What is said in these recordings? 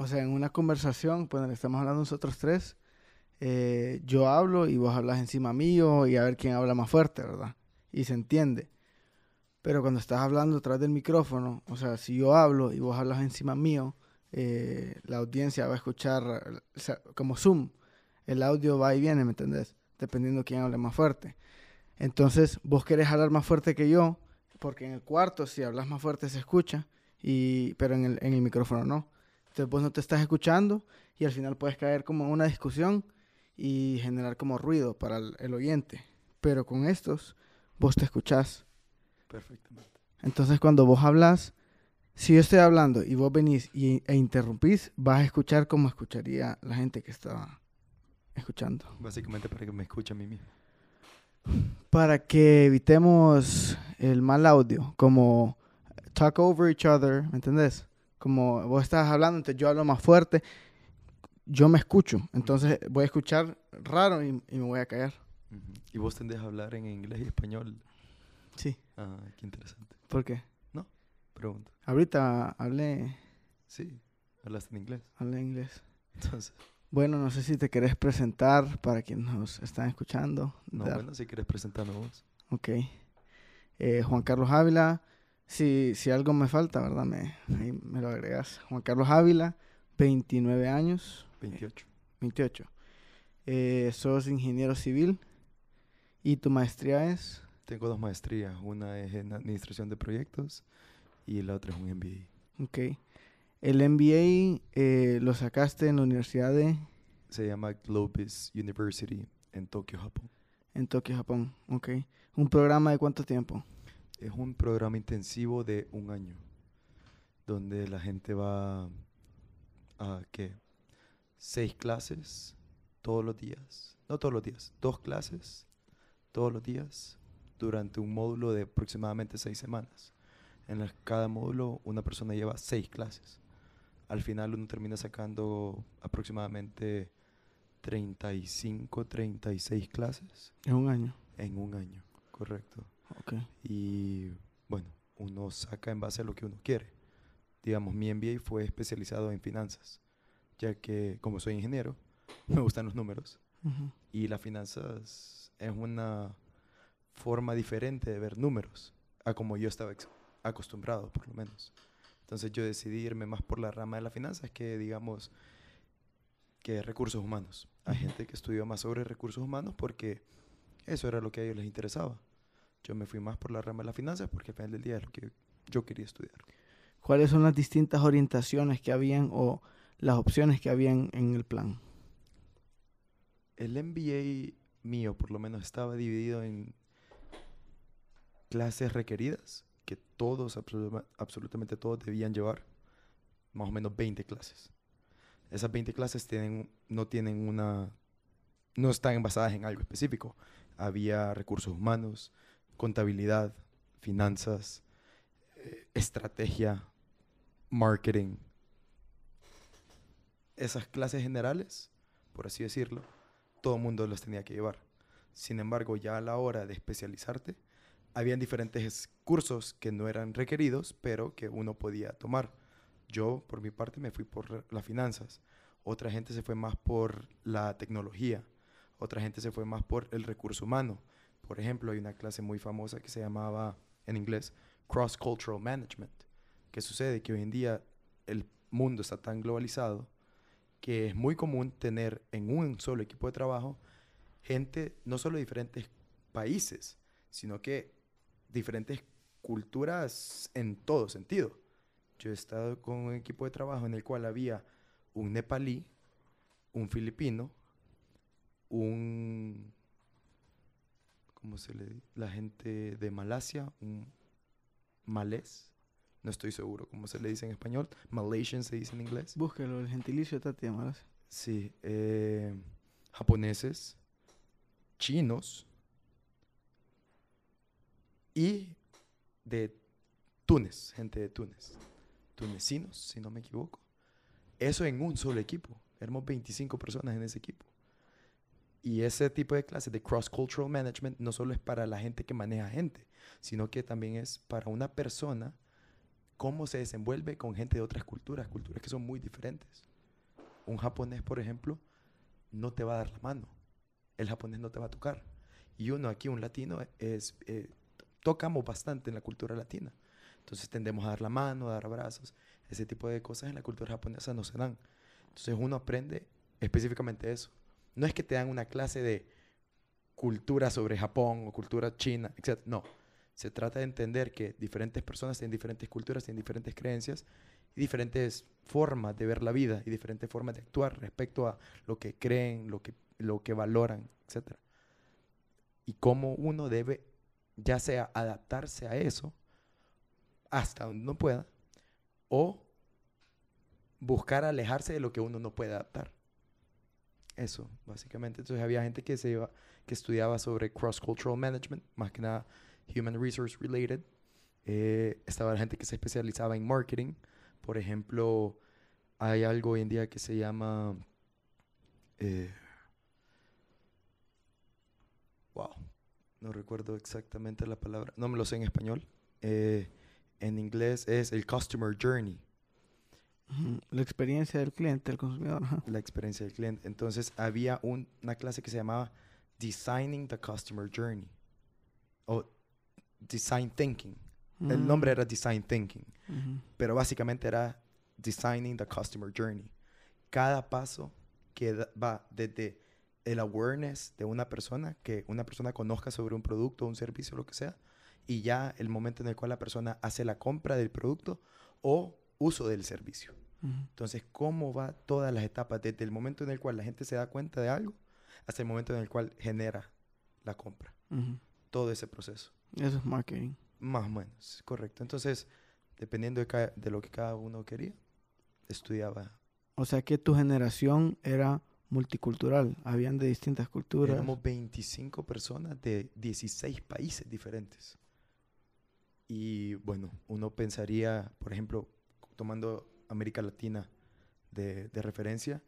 O sea, en una conversación, cuando estamos hablando nosotros tres, eh, yo hablo y vos hablas encima mío y a ver quién habla más fuerte, ¿verdad? Y se entiende. Pero cuando estás hablando detrás del micrófono, o sea, si yo hablo y vos hablas encima mío, eh, la audiencia va a escuchar o sea, como Zoom. El audio va y viene, ¿me entendés? Dependiendo quién hable más fuerte. Entonces, vos querés hablar más fuerte que yo, porque en el cuarto, si hablas más fuerte, se escucha, y, pero en el, en el micrófono no. Entonces, vos no te estás escuchando y al final puedes caer como en una discusión y generar como ruido para el, el oyente. Pero con estos, vos te escuchás. Perfectamente. Entonces, cuando vos hablas, si yo estoy hablando y vos venís y, e interrumpís, vas a escuchar como escucharía la gente que estaba escuchando. Básicamente para que me escuche a mí mismo. Para que evitemos el mal audio, como talk over each other, ¿me entendés? Como vos estás hablando, entonces yo hablo más fuerte, yo me escucho, entonces voy a escuchar raro y, y me voy a callar. ¿Y vos tendés a hablar en inglés y español? Sí, Ah, qué interesante. ¿por qué? Pregunta. Ahorita hablé, Sí, hablaste en inglés. hablé inglés. Entonces, Bueno, no sé si te querés presentar para quienes nos están escuchando. no, Dar- bueno, si quieres presentarme vos. Ok. Eh, Juan Carlos Ávila. Si, si algo me falta, ¿verdad? Me, ahí me lo agregas. Juan Carlos Ávila, 29 años, 28. 28. Eh, sos ingeniero civil y tu maestría es... Tengo dos maestrías. Una es en administración de proyectos y la otra es un MBA. Ok. El MBA eh, lo sacaste en la Universidad de... Se llama Globis University en Tokio, Japón. En Tokio, Japón. Ok. ¿Un programa de cuánto tiempo? Es un programa intensivo de un año, donde la gente va a, ¿qué? Seis clases todos los días. No todos los días, dos clases todos los días durante un módulo de aproximadamente seis semanas. En cada módulo una persona lleva seis clases. Al final uno termina sacando aproximadamente 35, 36 clases En un año. en un año, correcto. Ok. Y bueno, uno saca en base a lo que uno quiere. Digamos, mi MBA fue especializado en finanzas, ya que como soy ingeniero, me gustan los números. Y las finanzas es una forma diferente de ver números a como yo estaba acostumbrado, por lo menos. Entonces yo decidí irme más por la rama de las finanzas que, digamos, que recursos humanos. Hay gente que estudió más sobre recursos humanos porque eso era lo que a ellos les interesaba. Yo me fui más por la rama de las finanzas porque al final del día es lo que yo quería estudiar. ¿Cuáles son las distintas orientaciones que habían o las opciones que habían en el plan? El MBA mío, por lo menos, estaba dividido en clases requeridas, que todos, absoluta- absolutamente todos, debían llevar, más o menos 20 clases. Esas 20 clases tienen, no tienen una, no están basadas en algo específico. Había recursos humanos, contabilidad, finanzas, eh, estrategia, marketing. Esas clases generales, por así decirlo, todo el mundo las tenía que llevar. Sin embargo, ya a la hora de especializarte, habían diferentes cursos que no eran requeridos, pero que uno podía tomar. Yo, por mi parte, me fui por las finanzas. Otra gente se fue más por la tecnología. Otra gente se fue más por el recurso humano. Por ejemplo, hay una clase muy famosa que se llamaba, en inglés, Cross Cultural Management. ¿Qué sucede? Que hoy en día el mundo está tan globalizado que es muy común tener en un solo equipo de trabajo gente no solo de diferentes países, sino que diferentes culturas en todo sentido. Yo he estado con un equipo de trabajo en el cual había un nepalí, un filipino, un... ¿Cómo se le dice? La gente de Malasia, un malés, no estoy seguro cómo se le dice en español, Malaysian se dice en inglés. Búsquelo, el gentilicio de Tati Amaras. Sí, eh, japoneses, chinos y de Túnez, gente de Túnez, tunecinos, si no me equivoco. Eso en un solo equipo. Éramos 25 personas en ese equipo. Y ese tipo de clases de cross-cultural management no solo es para la gente que maneja gente, sino que también es para una persona cómo se desenvuelve con gente de otras culturas, culturas que son muy diferentes. Un japonés, por ejemplo, no te va a dar la mano. El japonés no te va a tocar. Y uno aquí, un latino, es, eh, tocamos bastante en la cultura latina. Entonces tendemos a dar la mano, a dar abrazos. Ese tipo de cosas en la cultura japonesa no se dan. Entonces uno aprende específicamente eso. No es que te dan una clase de cultura sobre Japón o cultura china, etc. No. Se trata de entender que diferentes personas tienen diferentes culturas, tienen diferentes creencias y diferentes formas de ver la vida y diferentes formas de actuar respecto a lo que creen, lo que, lo que valoran, etc. Y cómo uno debe, ya sea adaptarse a eso hasta donde uno pueda, o buscar alejarse de lo que uno no puede adaptar. Eso, básicamente. Entonces había gente que, se iba, que estudiaba sobre cross-cultural management, más que nada human resource related. Eh, estaba la gente que se especializaba en marketing. Por ejemplo, hay algo hoy en día que se llama... Eh, wow, no recuerdo exactamente la palabra, no me lo sé en español. Eh, en inglés es el Customer Journey. La experiencia del cliente, del consumidor. La experiencia del cliente. Entonces había una clase que se llamaba Designing the Customer Journey o Design Thinking. El nombre era Design Thinking, pero básicamente era Designing the Customer Journey. Cada paso que va desde el awareness de una persona, que una persona conozca sobre un producto, un servicio, lo que sea, y ya el momento en el cual la persona hace la compra del producto o uso del servicio. Entonces, ¿cómo va todas las etapas desde el momento en el cual la gente se da cuenta de algo hasta el momento en el cual genera la compra? Todo ese proceso. Eso es marketing. Más o menos, correcto. Entonces, dependiendo de, de lo que cada uno quería, estudiaba. O sea que tu generación era multicultural, habían de distintas culturas. Éramos 25 personas de 16 países diferentes. Y bueno, uno pensaría, por ejemplo, tomando América Latina de, referencia,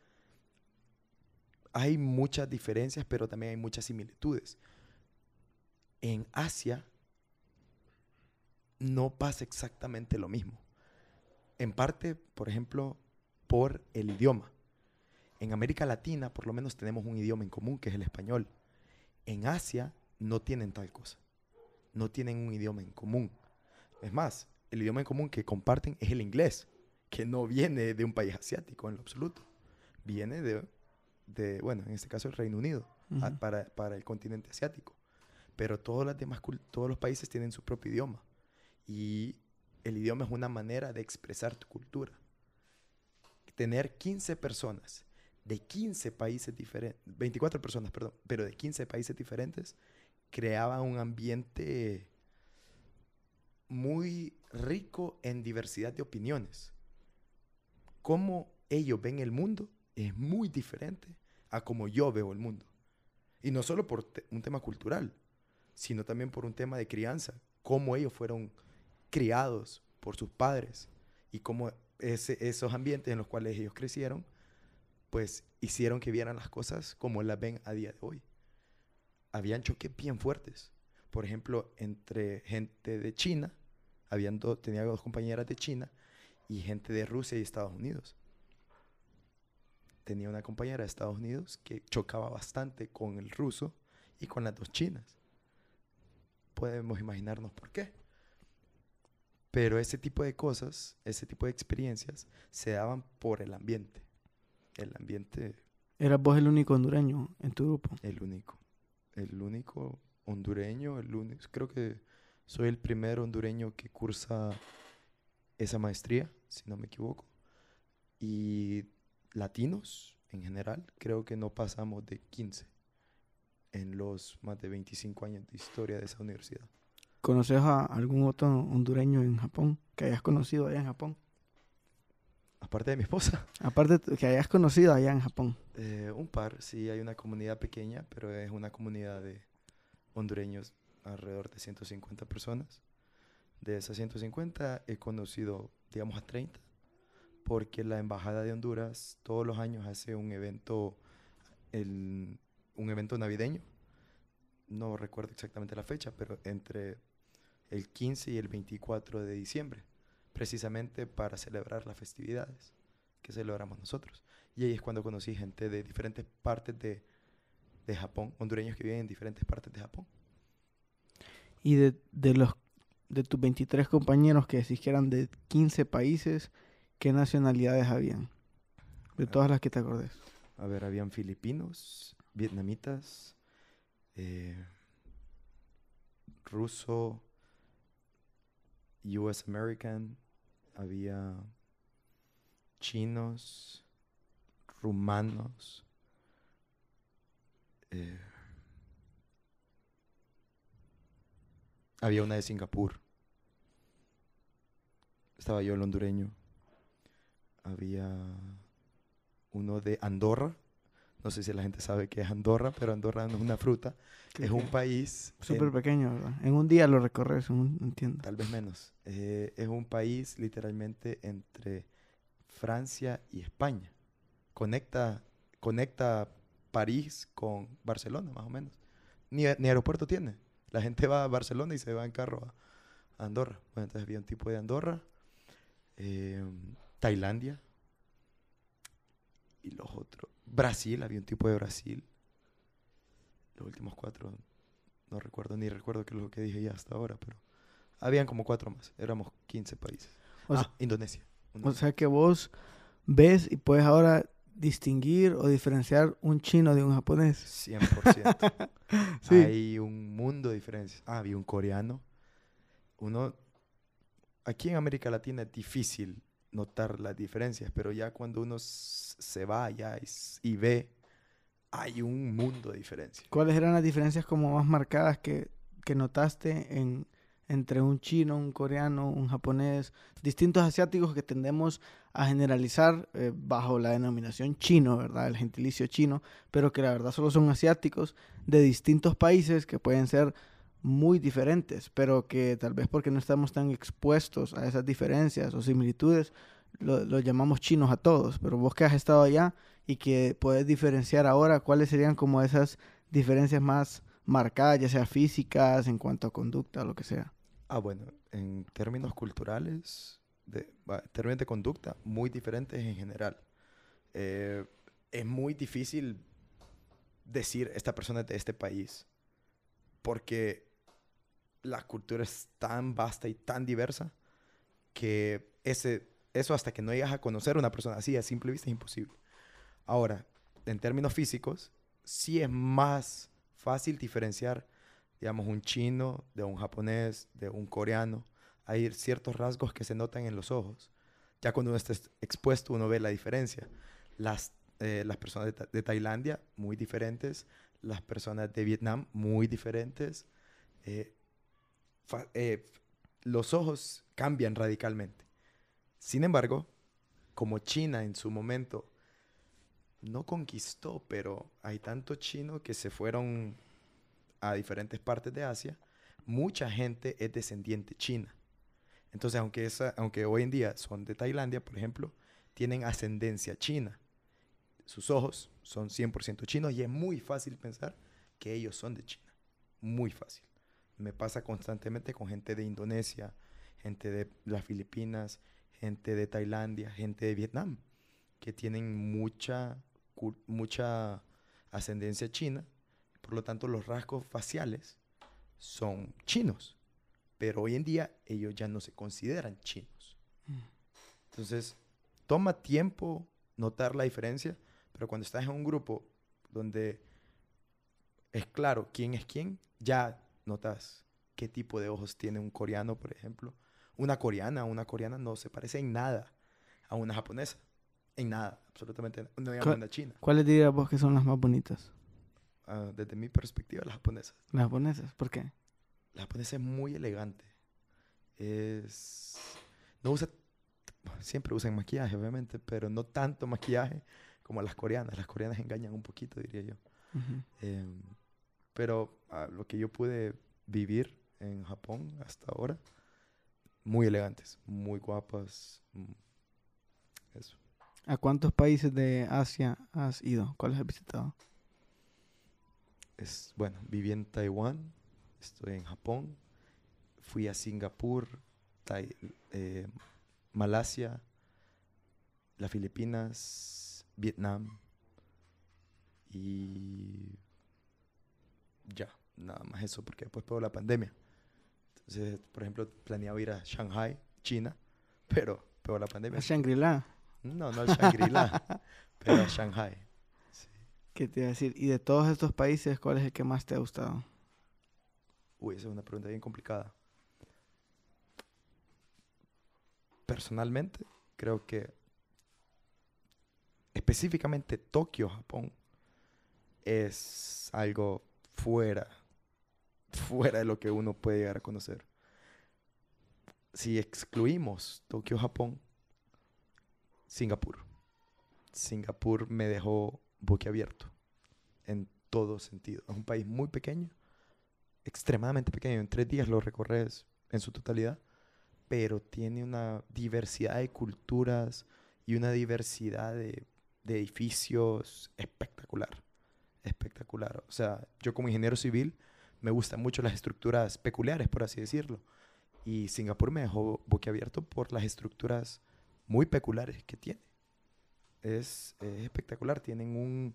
hay muchas diferencias, pero también hay muchas similitudes. En Asia no pasa exactamente lo mismo. En parte, por ejemplo, por el idioma. En América Latina, por lo menos, tenemos un idioma en común, que es el español. En Asia no tienen tal cosa. No tienen un idioma en común. Es más, el idioma en común que comparten es el inglés, que no viene de un país asiático en lo absoluto. Viene de, de bueno, en este caso el Reino Unido, para, para, el continente asiático. Pero todos los demás, todos los países tienen su propio idioma. Y el idioma es una manera de expresar tu cultura. Tener 15 personas de 15 países diferentes, 24 personas, perdón, pero de 15 países diferentes, creaba un ambiente muy rico en diversidad de opiniones. Cómo ellos ven el mundo es muy diferente a cómo yo veo el mundo. Y no solo por un tema cultural, sino también por un tema de crianza. Cómo ellos fueron criados por sus padres y cómo esos ambientes en los cuales ellos crecieron, pues hicieron que vieran las cosas como las ven a día de hoy. Habían choques bien fuertes. Por ejemplo, entre gente de China tenía dos compañeras de China y gente de Rusia y Estados Unidos. Tenía una compañera de Estados Unidos que chocaba bastante con el ruso y con las dos chinas. Podemos imaginarnos por qué. Pero ese tipo de cosas, ese tipo de experiencias, se daban por el ambiente. El ambiente... ¿Eras vos el único hondureño en tu grupo? El único. El único hondureño, el único. Creo que soy el primer hondureño que cursa esa maestría, si no me equivoco. Y latinos en general, creo que no pasamos de 15 en los más de 25 años de historia de esa universidad. ¿Conoces a algún otro hondureño en Japón que hayas conocido allá en Japón? Aparte de mi esposa. Aparte que hayas conocido allá en Japón. Eh, un par, sí, hay una comunidad pequeña, pero es una comunidad de hondureños alrededor de 150 personas. De esas 150 he conocido, digamos, a 30, porque la Embajada de Honduras todos los años hace un evento, el, un evento navideño. No recuerdo exactamente la fecha, pero entre el 15 y el 24 de diciembre. precisamente para celebrar las festividades que celebramos nosotros. Y ahí es cuando conocí gente de diferentes partes de, de Japón, hondureños que viven en diferentes partes de Japón. Y de, de los de tus 23 compañeros que decís que eran de 15 países, ¿qué nacionalidades habían? De todas las que te acordes. A ver, habían filipinos, vietnamitas, eh, ruso, US American, había chinos, rumanos, eh, había una de Singapur, estaba yo el hondureño, había uno de Andorra, no sé si la gente sabe qué es Andorra, pero Andorra no es una fruta, es un país... Súper pequeño, ¿verdad? En un día lo recorres, entiendo. Tal vez menos. Eh, es un país literalmente entre Francia y España. Conecta, conecta París con Barcelona, más o menos. Ni, aeropuerto tiene. La gente va a Barcelona y se va en carro a Andorra. Bueno, entonces había un tipo de Andorra. Eh, Tailandia. Y los otros. Brasil, había un tipo de Brasil. Los últimos cuatro, no recuerdo, ni recuerdo qué es lo que dije ya hasta ahora, pero habían como cuatro más. Éramos 15 países. ah, Indonesia. O sea que vos ves y puedes ahora distinguir o diferenciar un chino de un japonés. 100%. sí. Hay un mundo de diferencias. Ah, había un coreano. Uno, aquí en América Latina es difícil notar las diferencias, pero ya cuando uno se va allá y, ve, hay un mundo de diferencias. ¿Cuáles eran las diferencias como más marcadas que, que notaste en, entre un chino, un coreano, un japonés, distintos asiáticos que tendemos a generalizar eh, bajo la denominación chino, ¿verdad? El gentilicio chino, pero que la verdad solo son asiáticos de distintos países que pueden ser muy diferentes, pero que tal vez porque no estamos tan expuestos a esas diferencias o similitudes, lo, llamamos chinos a todos. Pero vos que has estado allá y que puedes diferenciar ahora, ¿cuáles serían como esas diferencias más marcadas, ya sea físicas, en cuanto a conducta, lo que sea? Ah, bueno, en términos culturales, de, términos de conducta, muy diferentes en general. Eh, es muy difícil decir esta persona es de este país, porque la cultura es tan vasta y tan diversa que ese, eso hasta que no llegas a conocer a una persona así a simple vista es imposible. Ahora, en términos físicos, sí es más fácil diferenciar, digamos, un chino de un japonés, de un coreano. Hay ciertos rasgos que se notan en los ojos. Ya cuando uno está expuesto, uno ve la diferencia. Las, eh, las personas de, Tailandia, muy diferentes. Las personas de Vietnam, muy diferentes. Eh, eh, los ojos cambian radicalmente. Sin embargo, como China en su momento no conquistó, pero hay tanto chino que se fueron a diferentes partes de Asia, mucha gente es descendiente china. Entonces, aunque, esa, aunque hoy en día son de Tailandia, por ejemplo, tienen ascendencia china. Sus ojos son 100% chinos y es muy fácil pensar que ellos son de China. Muy fácil me pasa constantemente con gente de Indonesia, gente de las Filipinas, gente de Tailandia, gente de Vietnam, que tienen mucha, mucha ascendencia china, por lo tanto los rasgos faciales son chinos, pero hoy en día ellos ya no se consideran chinos. Mm. Entonces, toma tiempo notar la diferencia, pero cuando estás en un grupo donde es claro quién es quién, ya notas qué tipo de ojos tiene un coreano, por ejemplo. Una coreana, una coreana no se parece en nada a una japonesa. En nada, absolutamente nada. No una china. ¿Cuáles dirías vos que son las más bonitas? Ah, desde mi perspectiva, las japonesas. ¿Las japonesas? ¿Por qué? La japonesa es muy elegante. Es... No usa... Siempre usan maquillaje, obviamente, pero no tanto maquillaje como las coreanas. Las coreanas engañan un poquito, diría yo. Pero a lo que yo pude vivir en Japón hasta ahora, muy elegantes, muy guapas. Mm, eso. ¿A cuántos países de Asia has ido? ¿Cuáles has visitado? Es, bueno, viví en Taiwán, estoy en Japón, fui a Singapur, eh, Malasia, las Filipinas, Vietnam y ya, nada más eso, porque después pegó la pandemia. Entonces, por ejemplo, planeaba ir a Shanghai, China, pero pegó la pandemia. A Shangri-La. No, no al Shangri-La, pero a Shanghai. Sí. ¿Qué te iba a decir? Y de todos estos países, ¿cuál es el que más te ha gustado? Uy, esa es una pregunta bien complicada. Personalmente, creo que específicamente Tokio, Japón, es algo fuera, fuera de lo que uno puede llegar a conocer. Si excluimos Tokio, Japón, Singapur. Singapur me dejó boquiabierto en todo sentido. Es un país muy pequeño, extremadamente pequeño. En tres días lo recorres en su totalidad, pero tiene una diversidad de culturas y una diversidad de, de edificios espectacular. Espectacular. O sea, yo como ingeniero civil me gustan mucho las estructuras peculiares, por así decirlo. Y Singapur me dejó boquiabierto por las estructuras muy peculiares que tiene. Es, es espectacular. Tienen un...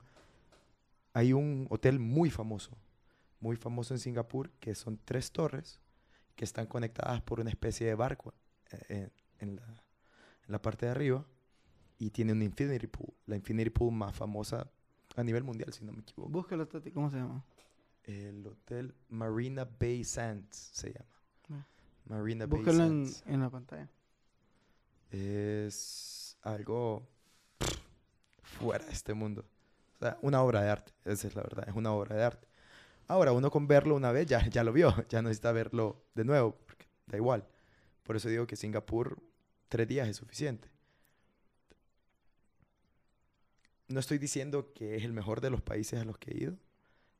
Hay un hotel muy famoso, muy famoso en Singapur, que son tres torres que están conectadas por una especie de barco eh, en la, en la parte de arriba y tiene un infinity pool, la infinity pool más famosa a nivel mundial, si no me equivoco. Búscalo, Tati, ¿cómo se llama? El hotel Marina Bay Sands se llama. Ah. Marina Bay Búscalo en, Sands. en la pantalla. Es algo fuera de este mundo. O sea, una obra de arte, esa es la verdad, es una obra de arte. Ahora, uno con verlo una vez ya, ya lo vio, ya no necesita verlo de nuevo, porque da igual. Por eso digo que Singapur, tres días es suficiente. No estoy diciendo que es el mejor de los países a los que he ido,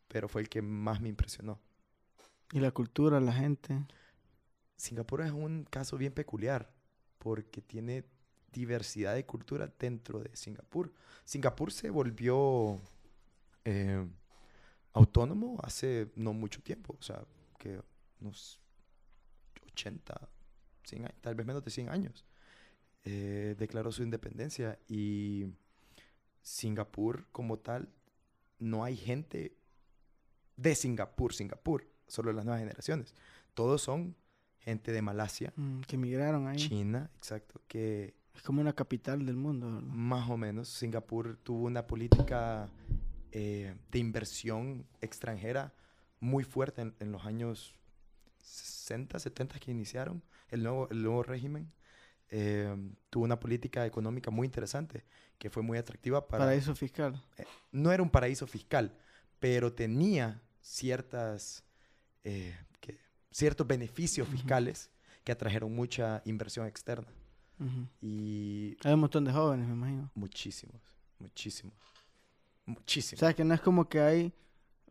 pero fue el que más me impresionó. Y la cultura, la gente. Singapur es un caso bien peculiar porque tiene diversidad de cultura dentro de Singapur. Singapur se volvió eh, autónomo hace no mucho tiempo, o sea, que unos 80, 100 años, tal vez menos de 100 años. Eh, declaró su independencia y Singapur como tal, no hay gente de Singapur, Singapur, solo las nuevas generaciones. Todos son gente de Malasia, mm, que emigraron ahí. China, exacto, que Es como una capital del mundo. ¿verdad? más o menos Singapur tuvo una política eh, de inversión extranjera muy fuerte en, en los años 60, 70 que iniciaron el nuevo, el nuevo régimen. Eh, tuvo una política económica muy interesante que fue muy atractiva para... Paraíso fiscal. no era un paraíso fiscal, pero tenía ciertas, eh, que- ciertos beneficios fiscales que atrajeron mucha inversión externa. Y Hay un montón de jóvenes, me imagino. muchísimos, muchísimos, muchísimos. O sea, que no es como que hay,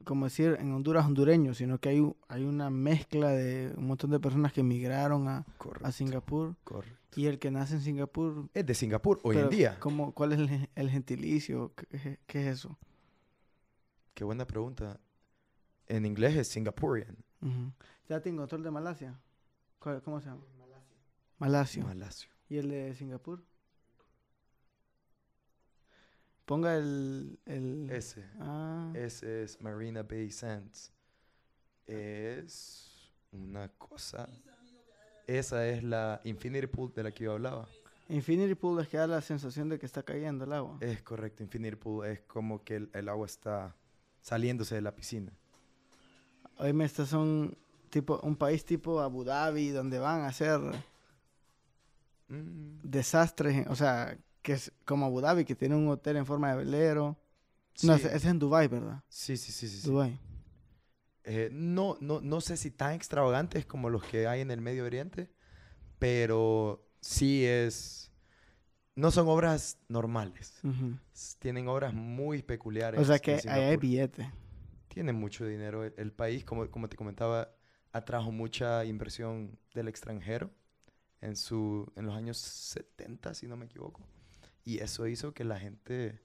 como decir, en Honduras hondureños, sino que hay, hay una mezcla de un montón de personas que emigraron a, correcto, a Singapur. correcto. Y el que nace en Singapur. Es de Singapur hoy en día. ¿cómo- ¿Cuál es el, gen- el gentilicio? ¿Qué, qué es eso? Qué buena pregunta. En inglés es Singaporean. Ya tengo otro el de Malasia. ¿Cuál- ¿Cómo se llama? Malasia. Malasio. ¿Y el de Singapur? Ponga el... el... Ese. Ah, Ese es Marina Bay Sands. Es una cosa. Esa es la Infinity Pool de la que yo hablaba. Infinity Pool es que da la sensación de que está cayendo el agua. Es correcto, Infinity Pool es como que el, el agua está saliéndose de la piscina. Oíme, estos son tipo un país tipo Abu Dhabi donde van a hacer Mm, desastres, o sea, que es como Abu Dhabi que tiene un hotel en forma de velero. No, sí. ese, ese es en Dubai, ¿verdad? sí, sí, sí, sí. Dubai. Eh, no, no, no sé si tan extravagantes como los que hay en el Medio Oriente, pero sí es... No son obras normales. Tienen obras muy peculiares. O sea que ahí hay billete. Tienen mucho dinero. El, el país, como, como te comentaba, atrajo mucha inversión del extranjero en, su, en los años 70, si no me equivoco. Y eso hizo que la gente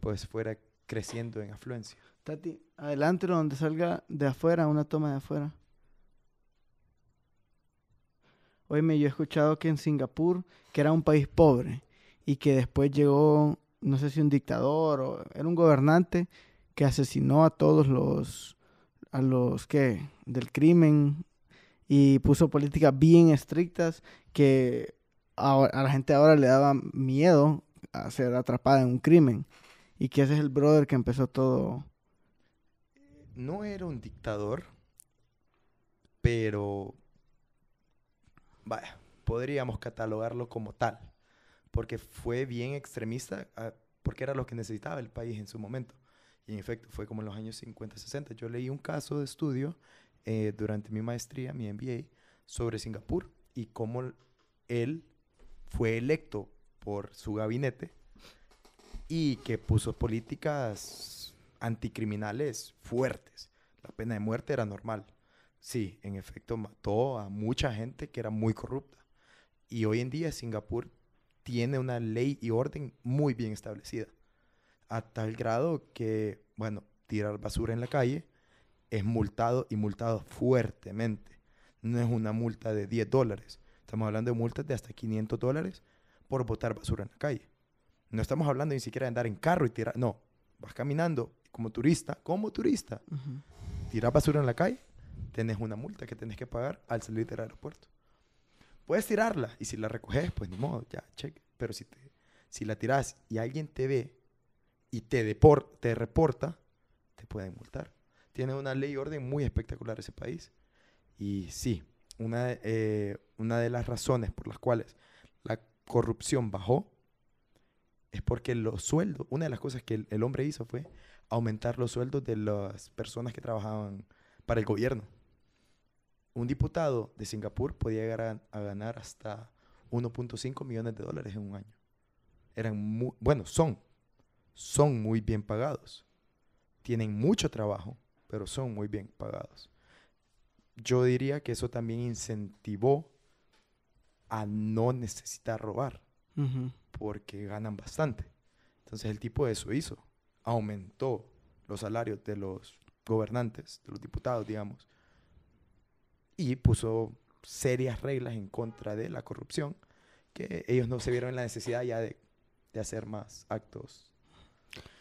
pues fuera creciendo en afluencia. Tati, adelante donde salga de afuera, una toma de afuera. Oye, yo he escuchado que en Singapur, que era un país pobre, y que después llegó, no sé si un dictador o era un gobernante que asesinó a todos los, a los que, del crimen y puso políticas bien estrictas que a, la gente ahora le daba miedo a ser atrapada en un crimen. Y que ese es el brother que empezó todo. No era un dictador, pero vaya, podríamos catalogarlo como tal, porque fue bien extremista, ah, porque era lo que necesitaba el país en su momento. Y en efecto, fue como en los años 50, 60. Yo leí un caso de estudio eh, durante mi maestría, mi MBA, sobre Singapur y cómo él fue electo por su gabinete y que puso políticas anticriminales fuertes. La pena de muerte era normal. Sí, en efecto mató a mucha gente que era muy corrupta. Y hoy en día Singapur tiene una ley y orden muy bien establecida. A tal grado que, bueno, tirar basura en la calle es multado y multado fuertemente. No es una multa de 10 dólares. Estamos hablando de multas de hasta 500 dólares por botar basura en la calle. No estamos hablando ni siquiera de andar en carro y tirar. No, vas caminando como turista, como turista. Tirar basura en la calle, tenés una multa que tenés que pagar al salir del aeropuerto. Puedes tirarla y si la recoges, pues ni modo, ya, cheque. Pero si, te, si la tiras y alguien te ve y te, deport, te reporta, te pueden multar. Tiene una ley y orden muy espectacular ese país. Y sí, una, eh, una de las razones por las cuales corrupción bajó es porque los sueldos, una de las cosas que el, hombre hizo fue aumentar los sueldos de las personas que trabajaban para el gobierno. Un diputado de Singapur podía llegar a, ganar hasta 1.5 millones de dólares en un año. Eran muy, bueno, son, son muy bien pagados. Tienen mucho trabajo, pero son muy bien pagados. Yo diría que eso también incentivó a no necesitar robar porque ganan bastante. Entonces el tipo de eso hizo. Aumentó los salarios de los gobernantes, de los diputados, digamos, y puso serias reglas en contra de la corrupción, que ellos no se vieron en la necesidad ya de, hacer más actos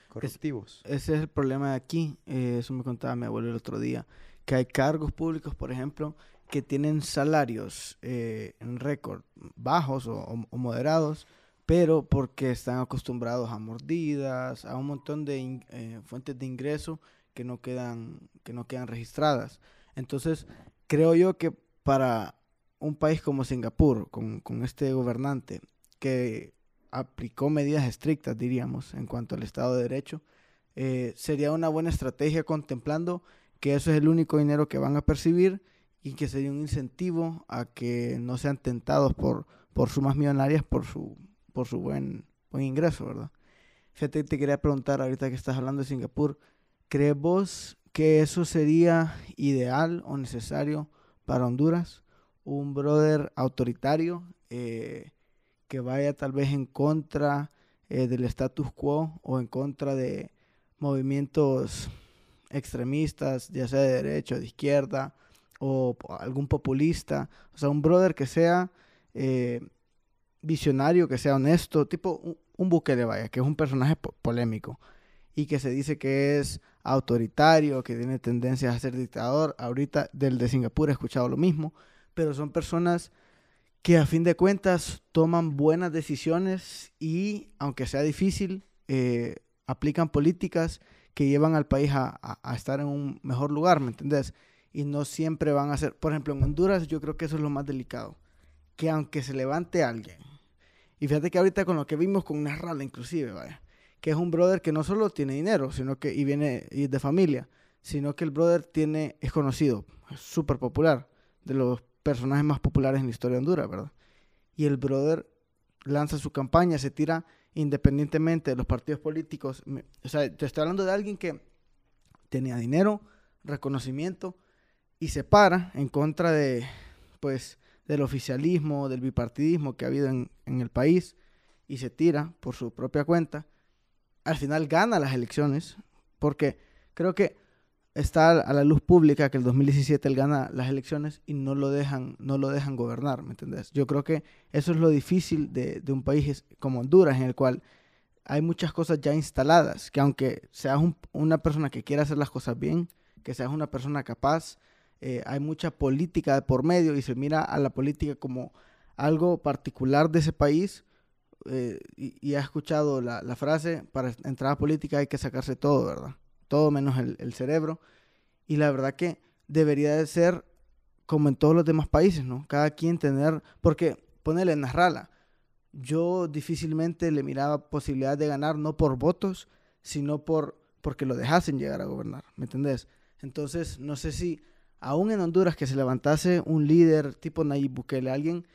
corruptivos. ese es el problema de aquí, eh, eso me contaba mi abuelo el otro día, que hay cargos públicos, por ejemplo, que tienen salarios eh, en récord bajos o moderados, pero porque están acostumbrados a mordidas, a un montón de eh, fuentes de ingreso que no quedan que no quedan registradas. Entonces, creo yo que para un país como Singapur, con, este gobernante que aplicó medidas estrictas, diríamos, en cuanto al Estado de Derecho, eh, sería una buena estrategia contemplando que eso es el único dinero que van a percibir y que sería un incentivo a que no sean tentados por, por sumas millonarias por su por su buen, buen ingreso, ¿verdad? Fíjate, te quería preguntar ahorita que estás hablando de Singapur, ¿crees vos que eso sería ideal o necesario para Honduras? Un brother autoritario eh, que vaya tal vez en contra eh, del status quo o en contra de movimientos extremistas, ya sea de derecha o de izquierda, o algún populista. O sea, un brother que sea eh, visionario, que sea honesto, tipo un, un de vaya, que es un personaje polémico y que se dice que es autoritario, que tiene tendencias a ser dictador. Ahorita del de Singapur he escuchado lo mismo, pero son personas que a fin de cuentas toman buenas decisiones y, aunque sea difícil, eh, aplican políticas que llevan al país a, a, estar en un mejor lugar, ¿me entendés? Y no siempre van a ser, por ejemplo, en Honduras yo creo que eso es lo más delicado, que aunque se levante alguien y fíjate que ahorita con lo que vimos con Narrala inclusive, vaya, que es un brother que no solo tiene dinero, sino que y viene y es de familia, sino que el brother tiene es conocido, es súper popular, de los personajes más populares en la historia de Honduras, ¿verdad? Y el brother lanza su campaña, se tira independientemente de los partidos políticos. O sea, te estoy hablando de alguien que tenía dinero, reconocimiento y se para en contra de, pues, del oficialismo, del bipartidismo que ha habido en, el país y se tira por su propia cuenta, al final gana las elecciones, porque creo que está a la luz pública que el 2017 él gana las elecciones y no lo dejan, no lo dejan gobernar, ¿me entendés? Yo creo que eso es lo difícil de, de un país como Honduras, en el cual hay muchas cosas ya instaladas, que aunque seas una persona que quiera hacer las cosas bien, que seas una persona capaz, eh, hay mucha política por medio y se mira a la política como algo particular de ese país. Eh, y, ha escuchado la, la, frase, para entrar a política hay que sacarse todo, ¿verdad? Todo menos el, el cerebro. Y la verdad que debería de ser como en todos los demás países, ¿no? Cada quien tener, porque ponele en Narrala, yo difícilmente le miraba posibilidad de ganar no por votos, sino por porque lo dejasen llegar a gobernar, ¿me entendés? Entonces, no sé si aún en Honduras que se levantase un líder tipo Nayib Bukele, alguien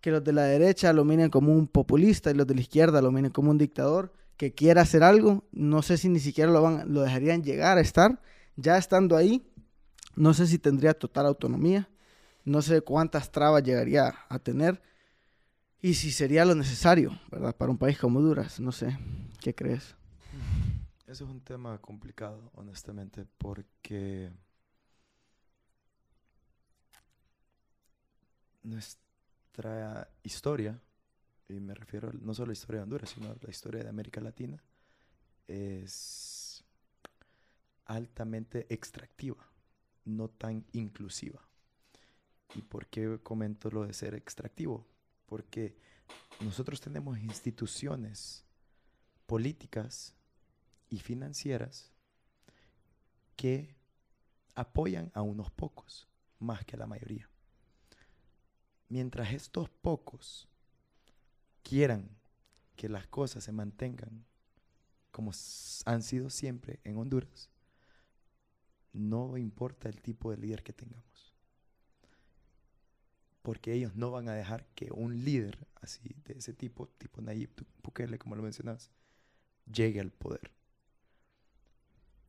que los de la derecha lo miren como un populista y los de la izquierda lo miren como un dictador que quiera hacer algo, no sé si ni siquiera lo, van, lo dejarían llegar a estar, ya estando ahí, no sé si tendría total autonomía, no sé cuántas trabas llegaría a tener y si sería lo necesario, ¿verdad? Para un país como Honduras, no sé, ¿qué crees? Eso es un tema complicado, honestamente, porque nuestra historia, y me refiero no solo a la historia de Honduras, sino a la historia de América Latina, es altamente extractiva, no tan inclusiva. ¿Y por qué comento lo de ser extractivo? porque nosotros tenemos instituciones políticas y financieras que apoyan a unos pocos más que a la mayoría. Mientras estos pocos quieran que las cosas se mantengan como han sido siempre en Honduras, no importa el tipo de líder que tengamos porque ellos no van a dejar que un líder así de ese tipo, tipo Nayib Bukele, como lo mencionas, llegue al poder.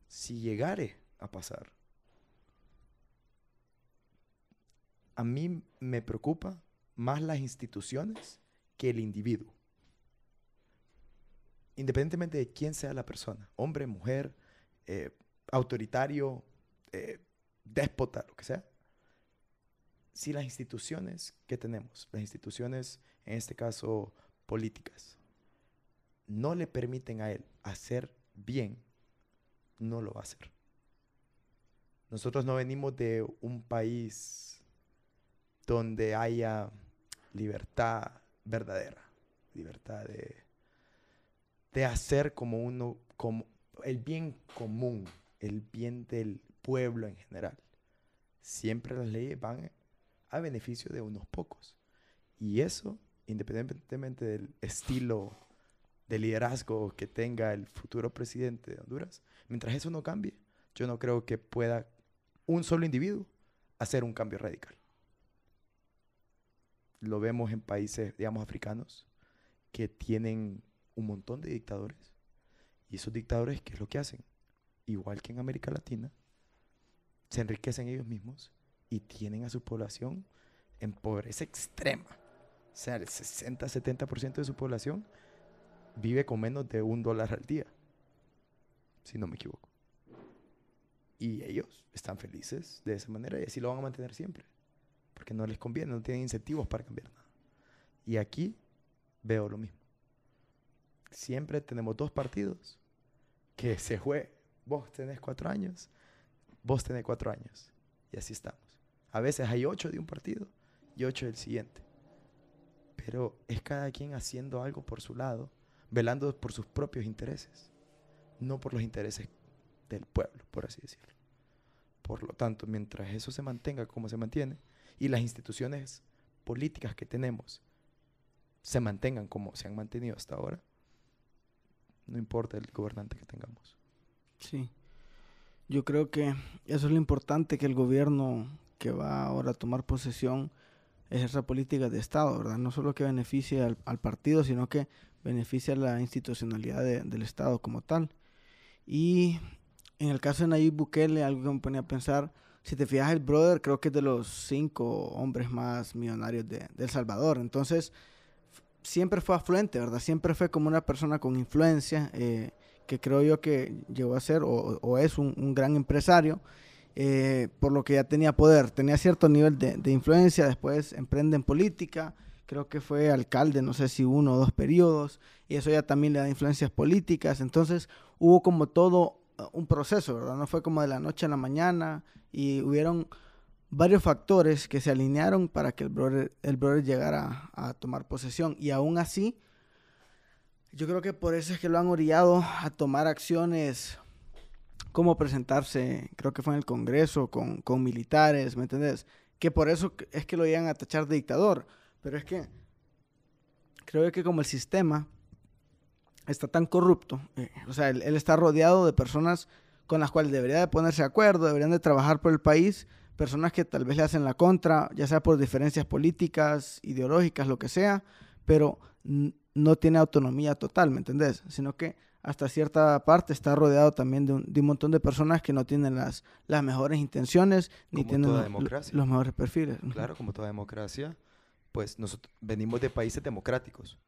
Si llegare a pasar, a mí me preocupa más las instituciones que el individuo. Independientemente de quién sea la persona, hombre, mujer, eh, autoritario, eh, déspota, lo que sea, si las instituciones que tenemos, las instituciones, en este caso políticas, no le permiten a él hacer bien, no lo va a hacer. Nosotros no venimos de un país donde haya libertad verdadera, libertad de, de hacer como uno, como el bien común, el bien del pueblo en general. Siempre las leyes van a beneficio de unos pocos. Y eso, independientemente del estilo de liderazgo que tenga el futuro presidente de Honduras, mientras eso no cambie, yo no creo que pueda un solo individuo hacer un cambio radical. Lo vemos en países, digamos, africanos, que tienen un montón de dictadores. Y esos dictadores, ¿qué es lo que hacen? Igual que en América Latina, se enriquecen ellos mismos y tienen a su población en pobreza extrema. O sea, el 60-70% de su población vive con menos de un dólar al día, si no me equivoco. Y ellos están felices de esa manera y así lo van a mantener siempre, porque no les conviene, no tienen incentivos para cambiar nada. Y aquí veo lo mismo. Siempre tenemos dos partidos que se juegan. Vos tenés cuatro años, vos tenés cuatro años. Y así estamos. A veces hay ocho de un partido y ocho del siguiente. Pero es cada quien haciendo algo por su lado, velando por sus propios intereses, no por los intereses del pueblo, por así decirlo. Por lo tanto, mientras eso se mantenga como se mantiene y las instituciones políticas que tenemos se mantengan como se han mantenido hasta ahora, no importa el gobernante que tengamos. Sí. Yo creo que eso es lo importante que el gobierno que va ahora a tomar posesión ejerza políticas de Estado, ¿verdad? No solo que beneficie al, partido, sino que beneficie a la institucionalidad del Estado como tal. Y en el caso de Nayib Bukele, algo que me ponía a pensar, si te fijas, el brother creo que es de los cinco hombres más millonarios de, El Salvador. Entonces, siempre fue afluente, ¿verdad? Siempre fue como una persona con influencia, eh, que creo yo que llegó a ser o, es un, gran empresario, eh, por lo que ya tenía poder, tenía cierto nivel de, de, influencia, después emprende en política, creo que fue alcalde, no sé si uno o dos periodos, y eso ya también le da influencias políticas, entonces hubo como todo un proceso, ¿verdad? No fue como de la noche a la mañana y hubieron varios factores que se alinearon para que el brother, el brother llegara a tomar posesión y aún así yo creo que por eso es que lo han orillado a tomar acciones como presentarse, creo que fue en el Congreso, con, militares, ¿me entendés? Que por eso es que lo llegan a tachar de dictador. Pero es que creo que como el sistema está tan corrupto, eh, o sea, él, está rodeado de personas con las cuales debería de ponerse de acuerdo, deberían de trabajar por el país, personas que tal vez le hacen la contra, ya sea por diferencias políticas, ideológicas, lo que sea, pero no tiene autonomía total, ¿me entendés? Sino que hasta cierta parte está rodeado también de un, montón de personas que no tienen las, las mejores intenciones ni tienen los, los mejores perfiles. Claro, como toda democracia, pues nosotros venimos de países democráticos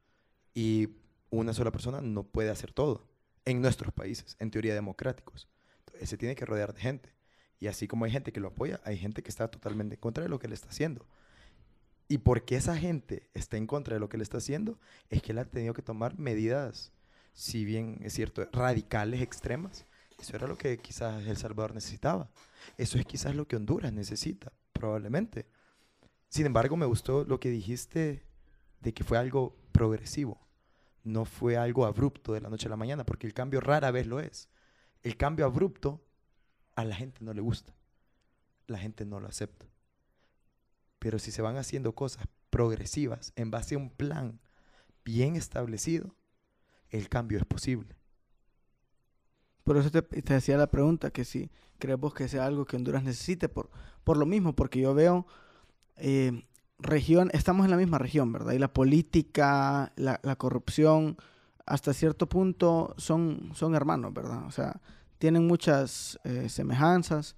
y una sola persona no puede hacer todo en nuestros países, en teoría democráticos. Entonces, se tiene que rodear de gente. Y así como hay gente que lo apoya, hay gente que está totalmente en contra de lo que él está haciendo. Y porque esa gente está en contra de lo que él está haciendo, es que él ha tenido que tomar medidas, si bien es cierto, radicales, extremas. Eso era lo que quizás El Salvador necesitaba. Eso es quizás lo que Honduras necesita, probablemente. Sin embargo, me gustó lo que dijiste de que fue algo progresivo. No fue algo abrupto de la noche a la mañana, porque el cambio rara vez lo es. El cambio abrupto a la gente no le gusta. La gente no lo acepta. Pero si se van haciendo cosas progresivas en base a un plan bien establecido, el cambio es posible. Por eso te, te hacía la pregunta, que si creemos que sea algo que Honduras necesite, por, por lo mismo, porque yo veo eh, región, estamos en la misma región, ¿verdad? Y la política, la, la corrupción, hasta cierto punto son, son hermanos, ¿verdad? O sea, tienen muchas eh, semejanzas.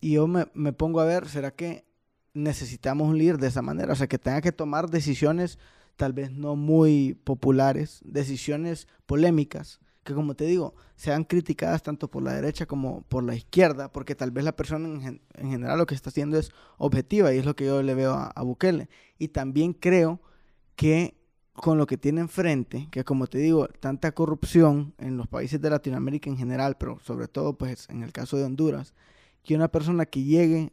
Y yo me, me, pongo a ver, ¿será que necesitamos un líder de esa manera, o sea, que tenga que tomar decisiones tal vez no muy populares, decisiones polémicas, que como te digo, sean criticadas tanto por la derecha como por la izquierda, porque tal vez la persona en, general lo que está haciendo es objetiva y es lo que yo le veo a, Bukele. Y también creo que con lo que tiene enfrente, que como te digo, tanta corrupción en los países de Latinoamérica en general, pero sobre todo pues en el caso de Honduras, que una persona que llegue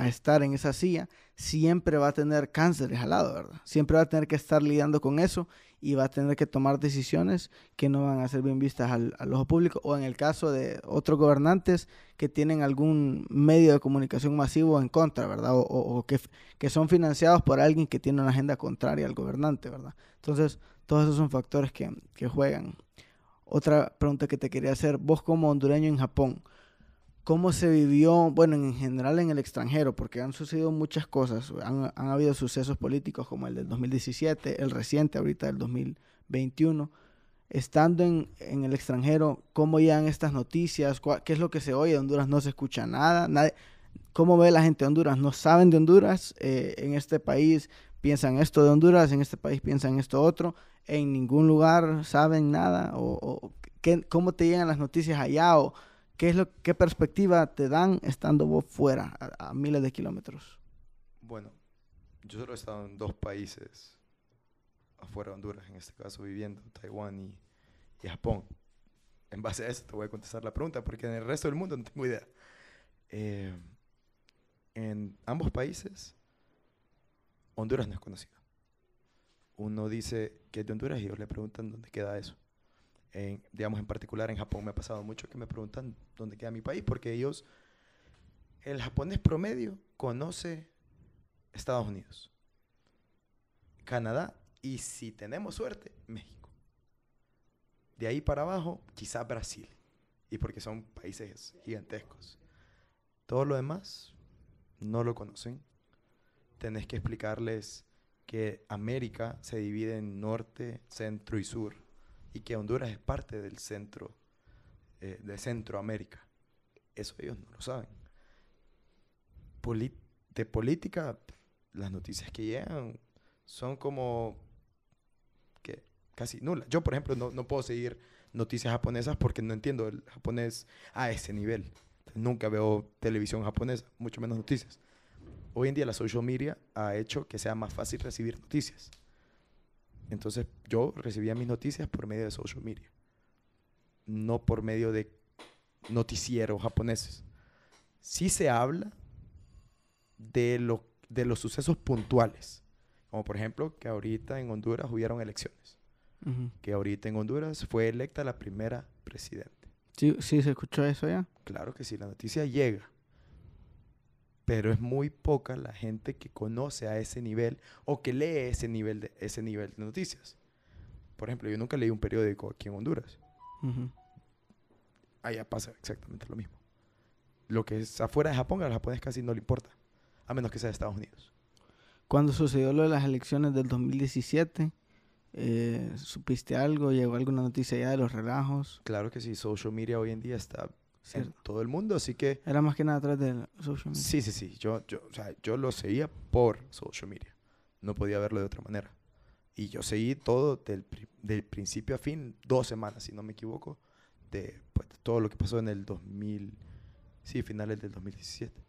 a estar en esa silla, siempre va a tener cánceres al lado, ¿verdad? Siempre va a tener que estar lidiando con eso y va a tener que tomar decisiones que no van a ser bien vistas al, ojo público o en el caso de otros gobernantes que tienen algún medio de comunicación masivo en contra, ¿verdad? O, que, que, son financiados por alguien que tiene una agenda contraria al gobernante, ¿verdad? Entonces, todos esos son factores que, que juegan. Otra pregunta que te quería hacer, vos como hondureño en Japón, cómo se vivió, bueno, en general en el extranjero, porque han sucedido muchas cosas. Han, habido sucesos políticos como el del 2017, el reciente, ahorita del 2021. Estando en, el extranjero, ¿cómo llegan estas noticias? ¿Qué es lo que se oye? De Honduras no se escucha nada. Nadie, ¿Cómo ve la gente de Honduras? ¿No saben de Honduras? Eh, en este país piensan esto de Honduras, en este país piensan esto otro. En ningún lugar saben nada. ¿O, ¿Cómo te llegan las noticias allá? ¿O ¿Qué, es lo, ¿Qué perspectiva te dan estando vos fuera, a, miles de kilómetros? Bueno, yo solo he estado en dos países afuera de Honduras, en este caso viviendo, Taiwán y, Japón. En base a eso te voy a contestar la pregunta, porque en el resto del mundo no tengo idea. Eh, en ambos países, Honduras no es conocido. Uno dice que es de Honduras y ellos le preguntan dónde queda eso digamos en particular en Japón me ha pasado mucho que me preguntan dónde queda mi país, porque ellos, el japonés promedio conoce Estados Unidos, Canadá y si tenemos suerte, México. De ahí para abajo, quizá Brasil, y porque son países gigantescos. Todo lo demás no lo conocen. Tenés que explicarles que América se divide en norte, centro y sur y que Honduras es parte del centro eh, de Centroamérica. Eso ellos no lo saben. de política, las noticias que llegan son como que casi nula. Yo, por ejemplo, no, no puedo seguir noticias japonesas porque no entiendo el japonés a ese nivel. Nunca veo televisión japonesa, mucho menos noticias. Hoy en día la social media ha hecho que sea más fácil recibir noticias. Entonces yo recibía mis noticias por medio de social media, no por medio de noticieros japoneses. Sí se habla de, lo, de los sucesos puntuales, como por ejemplo que ahorita en Honduras hubieron elecciones, que ahorita en Honduras fue electa la primera presidente. Sí, sí, se escuchó eso ya. Claro que sí, la noticia llega, pero es muy poca la gente que conoce a ese nivel o que lee ese nivel de, ese nivel de noticias. Por ejemplo, yo nunca leí un periódico aquí en Honduras. Allá pasa exactamente lo mismo. Lo que es afuera de Japón, al japonés casi no le importa, a menos que sea de Estados Unidos. Cuando sucedió lo de las elecciones del 2017, eh, ¿supiste algo? ¿Llegó alguna noticia ya de los relajos? Claro que sí, social media hoy en día está en ¿Cierto? todo el mundo, así que Era más que nada a través del social media. sí, sí, sí, yo, yo, o sea, yo lo seguía por social media, no podía verlo de otra manera. Y yo seguí todo del, del principio a fin, dos semanas, si no me equivoco, de, pues, de todo lo que pasó en el 2000, sí, finales del 2017.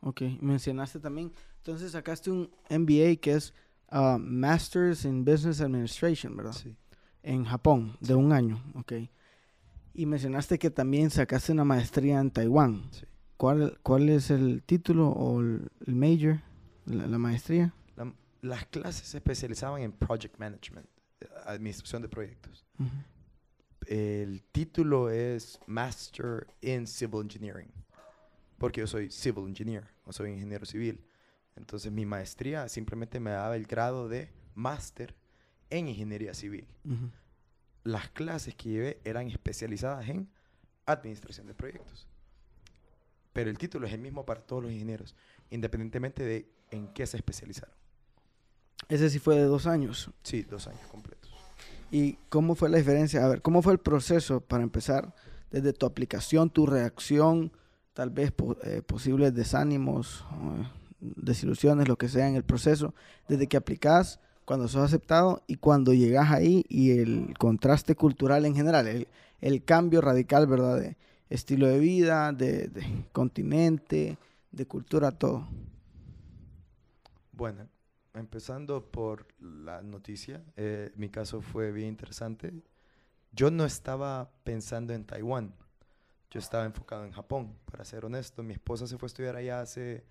Ok, mencionaste también, entonces sacaste un MBA que es ah, Masters in Business Administration, ¿verdad? Sí. En Japón, de Sí. un año, ok. Y mencionaste que también sacaste una maestría en Taiwán. Sí. ¿Cuál, cuál es el título o el, major, la, la maestría? La- las clases se especializaban en Project Management, administración de proyectos. El título es Master in Civil Engineering, porque yo soy Civil Engineer, no soy ingeniero civil. Entonces mi maestría simplemente me daba el grado de Máster en Ingeniería Civil. Las clases que llevé eran especializadas en Administración de Proyectos. Pero el título es el mismo para todos los ingenieros, independientemente de en qué se especializaron. Ese sí fue de dos años. Sí, dos años completos. ¿Y cómo fue la diferencia? A ver, ¿cómo fue el proceso para empezar? Desde tu aplicación, tu reacción, tal vez po- eh, posibles desánimos, eh, desilusiones, lo que sea en el proceso, desde que aplicas, cuando sos aceptado y cuando llegas ahí y el contraste cultural en general, el, el cambio radical, ¿verdad? De estilo de vida, de, continente, de cultura, todo. Bueno, empezando por la noticia, eh, mi caso fue bien interesante. Yo no estaba pensando en Taiwán, yo estaba enfocado en Japón, para ser honesto. Mi esposa se fue a estudiar allá hace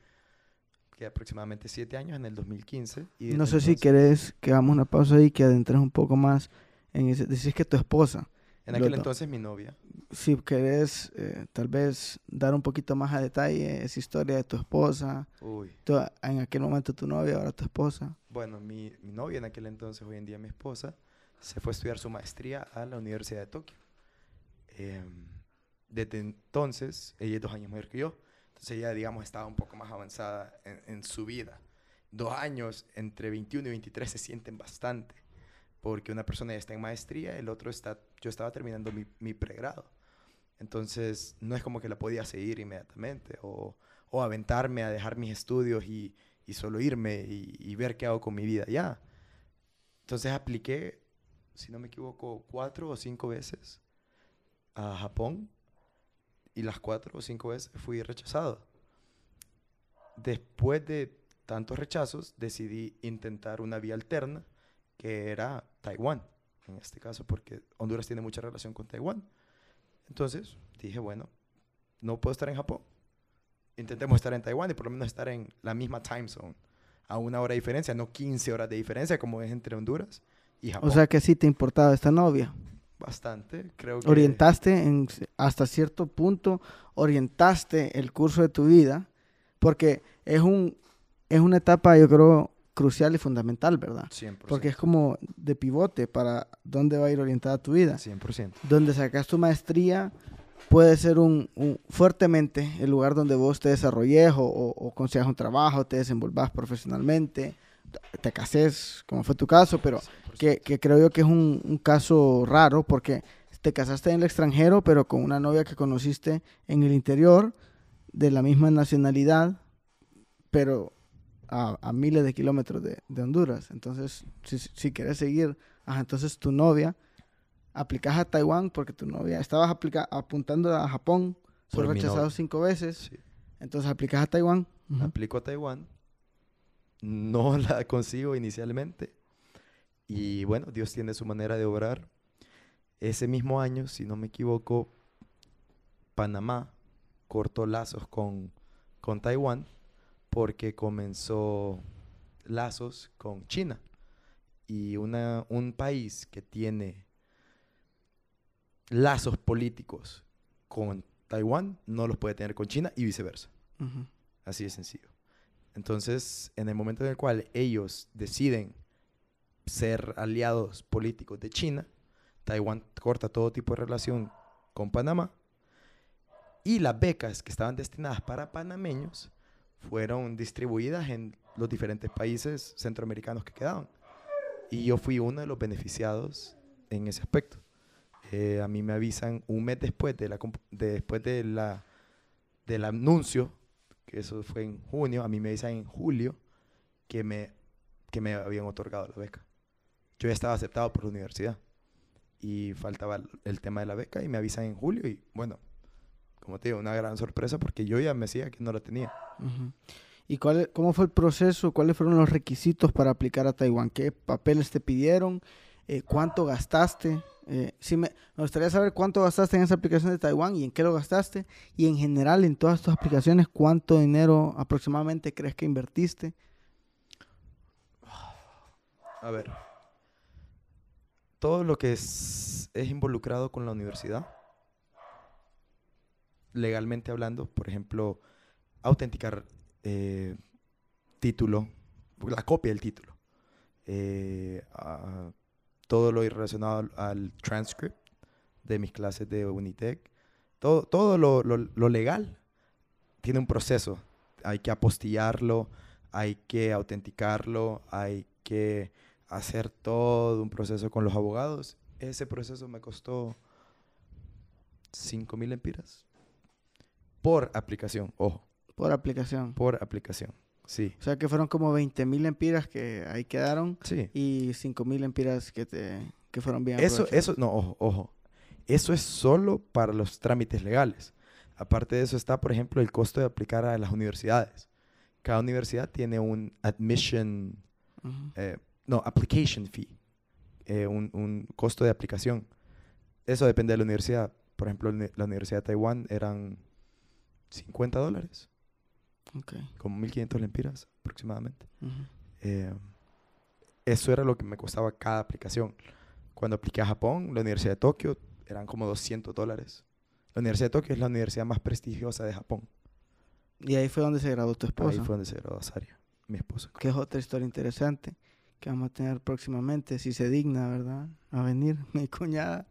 que aproximadamente siete años, en el 2015. Y No sé si querés que hagamos una pausa ahí, que adentres un poco más en ese. Decís que tu esposa. En aquel entonces mi novia. si querés eh, tal vez dar un poquito más a detalle esa historia de tu esposa, Uy, tu- en aquel momento tu novia, ahora tu esposa. bueno, mi, mi novia en aquel entonces, hoy en día mi esposa, se fue a estudiar su maestría a la Universidad de Tokio. Em, desde entonces, ella es dos años mayor que yo, entonces ella, digamos, estaba un poco más avanzada en, en su vida. Dos años entre 21 y 23 se sienten bastante, porque una persona ya está en maestría, el otro está, yo estaba terminando mi, mi pregrado. Entonces, no es como que la podía seguir inmediatamente o, o aventarme a dejar mis estudios y, y solo irme y, y ver qué hago con mi vida ya. Entonces apliqué, si no me equivoco, cuatro o cinco veces a Japón y las cuatro o cinco veces fui rechazado. Después de tantos rechazos, decidí intentar una vía alterna, que era Taiwán, en este caso, porque Honduras tiene mucha relación con Taiwán. Entonces dije, bueno, no puedo estar en Japón. Intentemos estar en Taiwán y por lo menos estar en la misma time zone, a una hora de diferencia, no 15 horas de diferencia como es entre Honduras y Japón. O sea que sí te importaba esta novia. Bastante, creo que... Orientaste en, hasta cierto punto, orientaste el curso de tu vida, porque es, un, es una etapa, yo creo, crucial y fundamental, ¿verdad? 100%. Porque es como de pivote para dónde va a ir orientada tu vida. 100%. donde sacas tu maestría puede ser un, un- fuertemente el lugar donde vos te desarrolles o, o, o consigas un trabajo, te desenvolvas profesionalmente, te cases, como fue tu caso, pero 100%. Que, que creo yo que es un, un caso raro porque te casaste en el extranjero, pero con una novia que conociste en el interior, de la misma nacionalidad, pero a, a miles de kilómetros de, de Honduras. Entonces, si, si quieres seguir entonces tu novia, aplicas a Taiwán porque tu novia, estabas aplica- apuntando a Japón, mi rechazado cinco veces, Sí. entonces aplicas a Taiwán. Ujú. Aplico a Taiwán. No la consigo inicialmente. Y bueno, Dios tiene su manera de obrar. Ese mismo año, si no me equivoco, Panamá cortó lazos con, con Taiwán porque comenzó lazos con China. Y una, un país que tiene lazos políticos con Taiwán no los puede tener con China y viceversa. Así de sencillo. Entonces, en el momento en el cual ellos deciden ser aliados políticos de China, Taiwán corta todo tipo de relación con Panamá y las becas que estaban destinadas para panameños fueron distribuidas en los diferentes países centroamericanos que quedaban. Y yo fui uno de los beneficiados en ese aspecto. Eh, a mí me avisan un mes después, de la, de- después de la, del anuncio que eso fue en junio, a mí me avisan en julio que me, que me habían otorgado la beca. Yo ya estaba aceptado por la universidad y faltaba el, tema de la beca y me avisan en julio y bueno, como te digo, una gran sorpresa porque yo ya me decía que no la tenía. Ujú. ¿Y cuál, cómo fue el proceso? ¿Cuáles fueron los requisitos para aplicar a Taiwán? ¿Qué papeles te pidieron? Eh, ¿Cuánto gastaste? Eh, sí me, me gustaría saber cuánto gastaste en esa aplicación de Taiwán y en qué lo gastaste. Y en general, en todas tus aplicaciones, ¿cuánto dinero aproximadamente crees que invertiste? A ver, todo lo que es, involucrado con la universidad, legalmente hablando, por ejemplo, autenticar eh, título, la copia del título, eh, todo lo relacionado al, transcript de mis clases de Unitec, todo, todo lo- lo legal tiene un proceso. Hay que apostillarlo, hay que autenticarlo, hay que hacer todo un proceso con los abogados. Ese proceso me costó 5 mil empiras por aplicación, ojo, Por aplicación. por aplicación. Sí, O sea que fueron como 20 mil empiras que ahí quedaron sí. y 5 mil empiras que, te, que fueron bien Eso, eso, no, ojo, ojo. Eso es solo para los trámites legales. Aparte de eso está, por ejemplo, el costo de aplicar a las universidades. Cada universidad tiene un admission, eh, no, application fee, eh, un, un costo de aplicación. Eso depende de la universidad. Por ejemplo, la uni- la Universidad de Taiwán eran 50 dólares, Ok. como 1.500 lempiras aproximadamente. Eh, eso era lo que me costaba cada aplicación. Cuando apliqué a Japón, la Universidad de Tokio, eran como 200 dólares. La Universidad de Tokio es la universidad más prestigiosa de Japón. Y ahí fue donde se graduó tu Ahí esposa. fue donde se graduó Saria, mi esposa. que es otra historia interesante que vamos a tener próximamente, si se digna, ¿verdad? A venir, mi cuñada.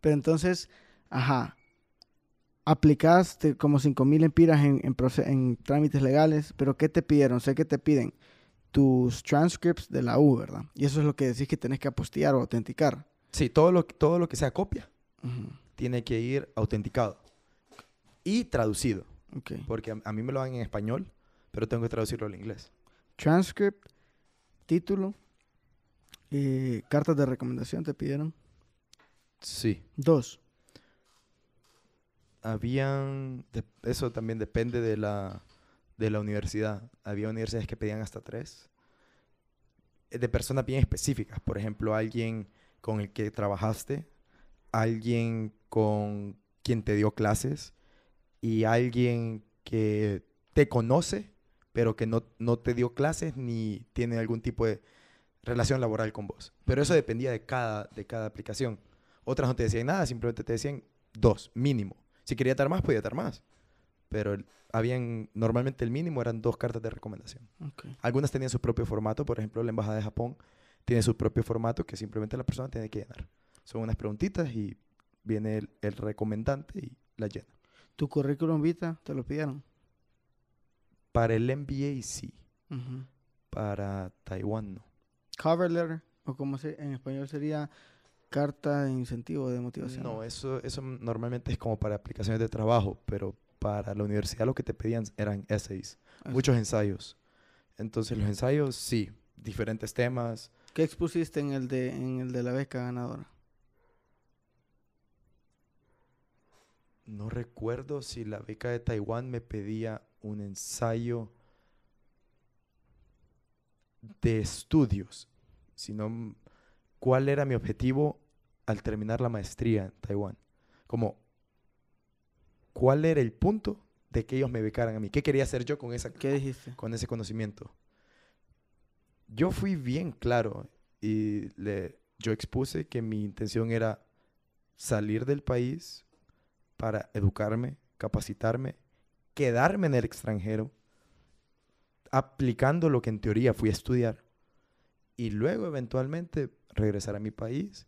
Pero entonces, ajá, aplicaste como 5 mil empiras en, en, trámites legales, pero ¿qué te pidieron? Sé que te piden tus transcripts de la U, ¿verdad? Y eso es lo que decís que tenés que apostillar o autenticar. Sí, todo lo, que- todo lo que sea copia tiene que ir autenticado y traducido. Porque a, a mí me lo dan en español, pero tengo que traducirlo al inglés. Transcript, título, y cartas de recomendación te pidieron. Sí. Dos. Habían, de- eso también depende de la, de la universidad. Había universidades que pedían hasta tres. eh, De personas bien específicas. Por ejemplo, alguien con el que trabajaste, alguien con quien te dio clases y alguien que te conoce, pero que no, no te dio clases ni tiene algún tipo de relación laboral con vos. Pero eso dependía de cada, de cada aplicación. Otras no te decían nada, simplemente te decían dos, mínimo. Si quería dar más, podía dar más. Pero el- habían, normalmente el mínimo eran dos cartas de recomendación. Ok. Algunas tenían su propio formato, por ejemplo, la Embajada de Japón tiene su propio formato que simplemente la persona tiene que llenar. Son unas preguntitas y viene el, el recomendante y la llena. ¿Tu currículum vita te lo pidieron? Para el MBA sí, para Taiwán no. Cover letter o como se en español sería carta de incentivo de motivación. No, eso, eso normalmente es como para aplicaciones de trabajo, pero para la universidad lo que te pedían eran essays, muchos ensayos. Entonces los ensayos, sí, diferentes temas, ¿Qué expusiste en el de, en el de la beca ganadora? No recuerdo si la beca de Taiwán me pedía un ensayo de estudios, sino cuál era mi objetivo al terminar la maestría en Taiwán. Como, ¿cuál era el punto de que ellos me becaran a mí? ¿Qué quería hacer yo con, esa, ¿Qué dijiste? con ese conocimiento? Yo fui bien claro y le, yo expuse que mi intención era salir del país para educarme, capacitarme, quedarme en el extranjero, aplicando lo que en teoría fui a estudiar y luego eventualmente regresar a mi país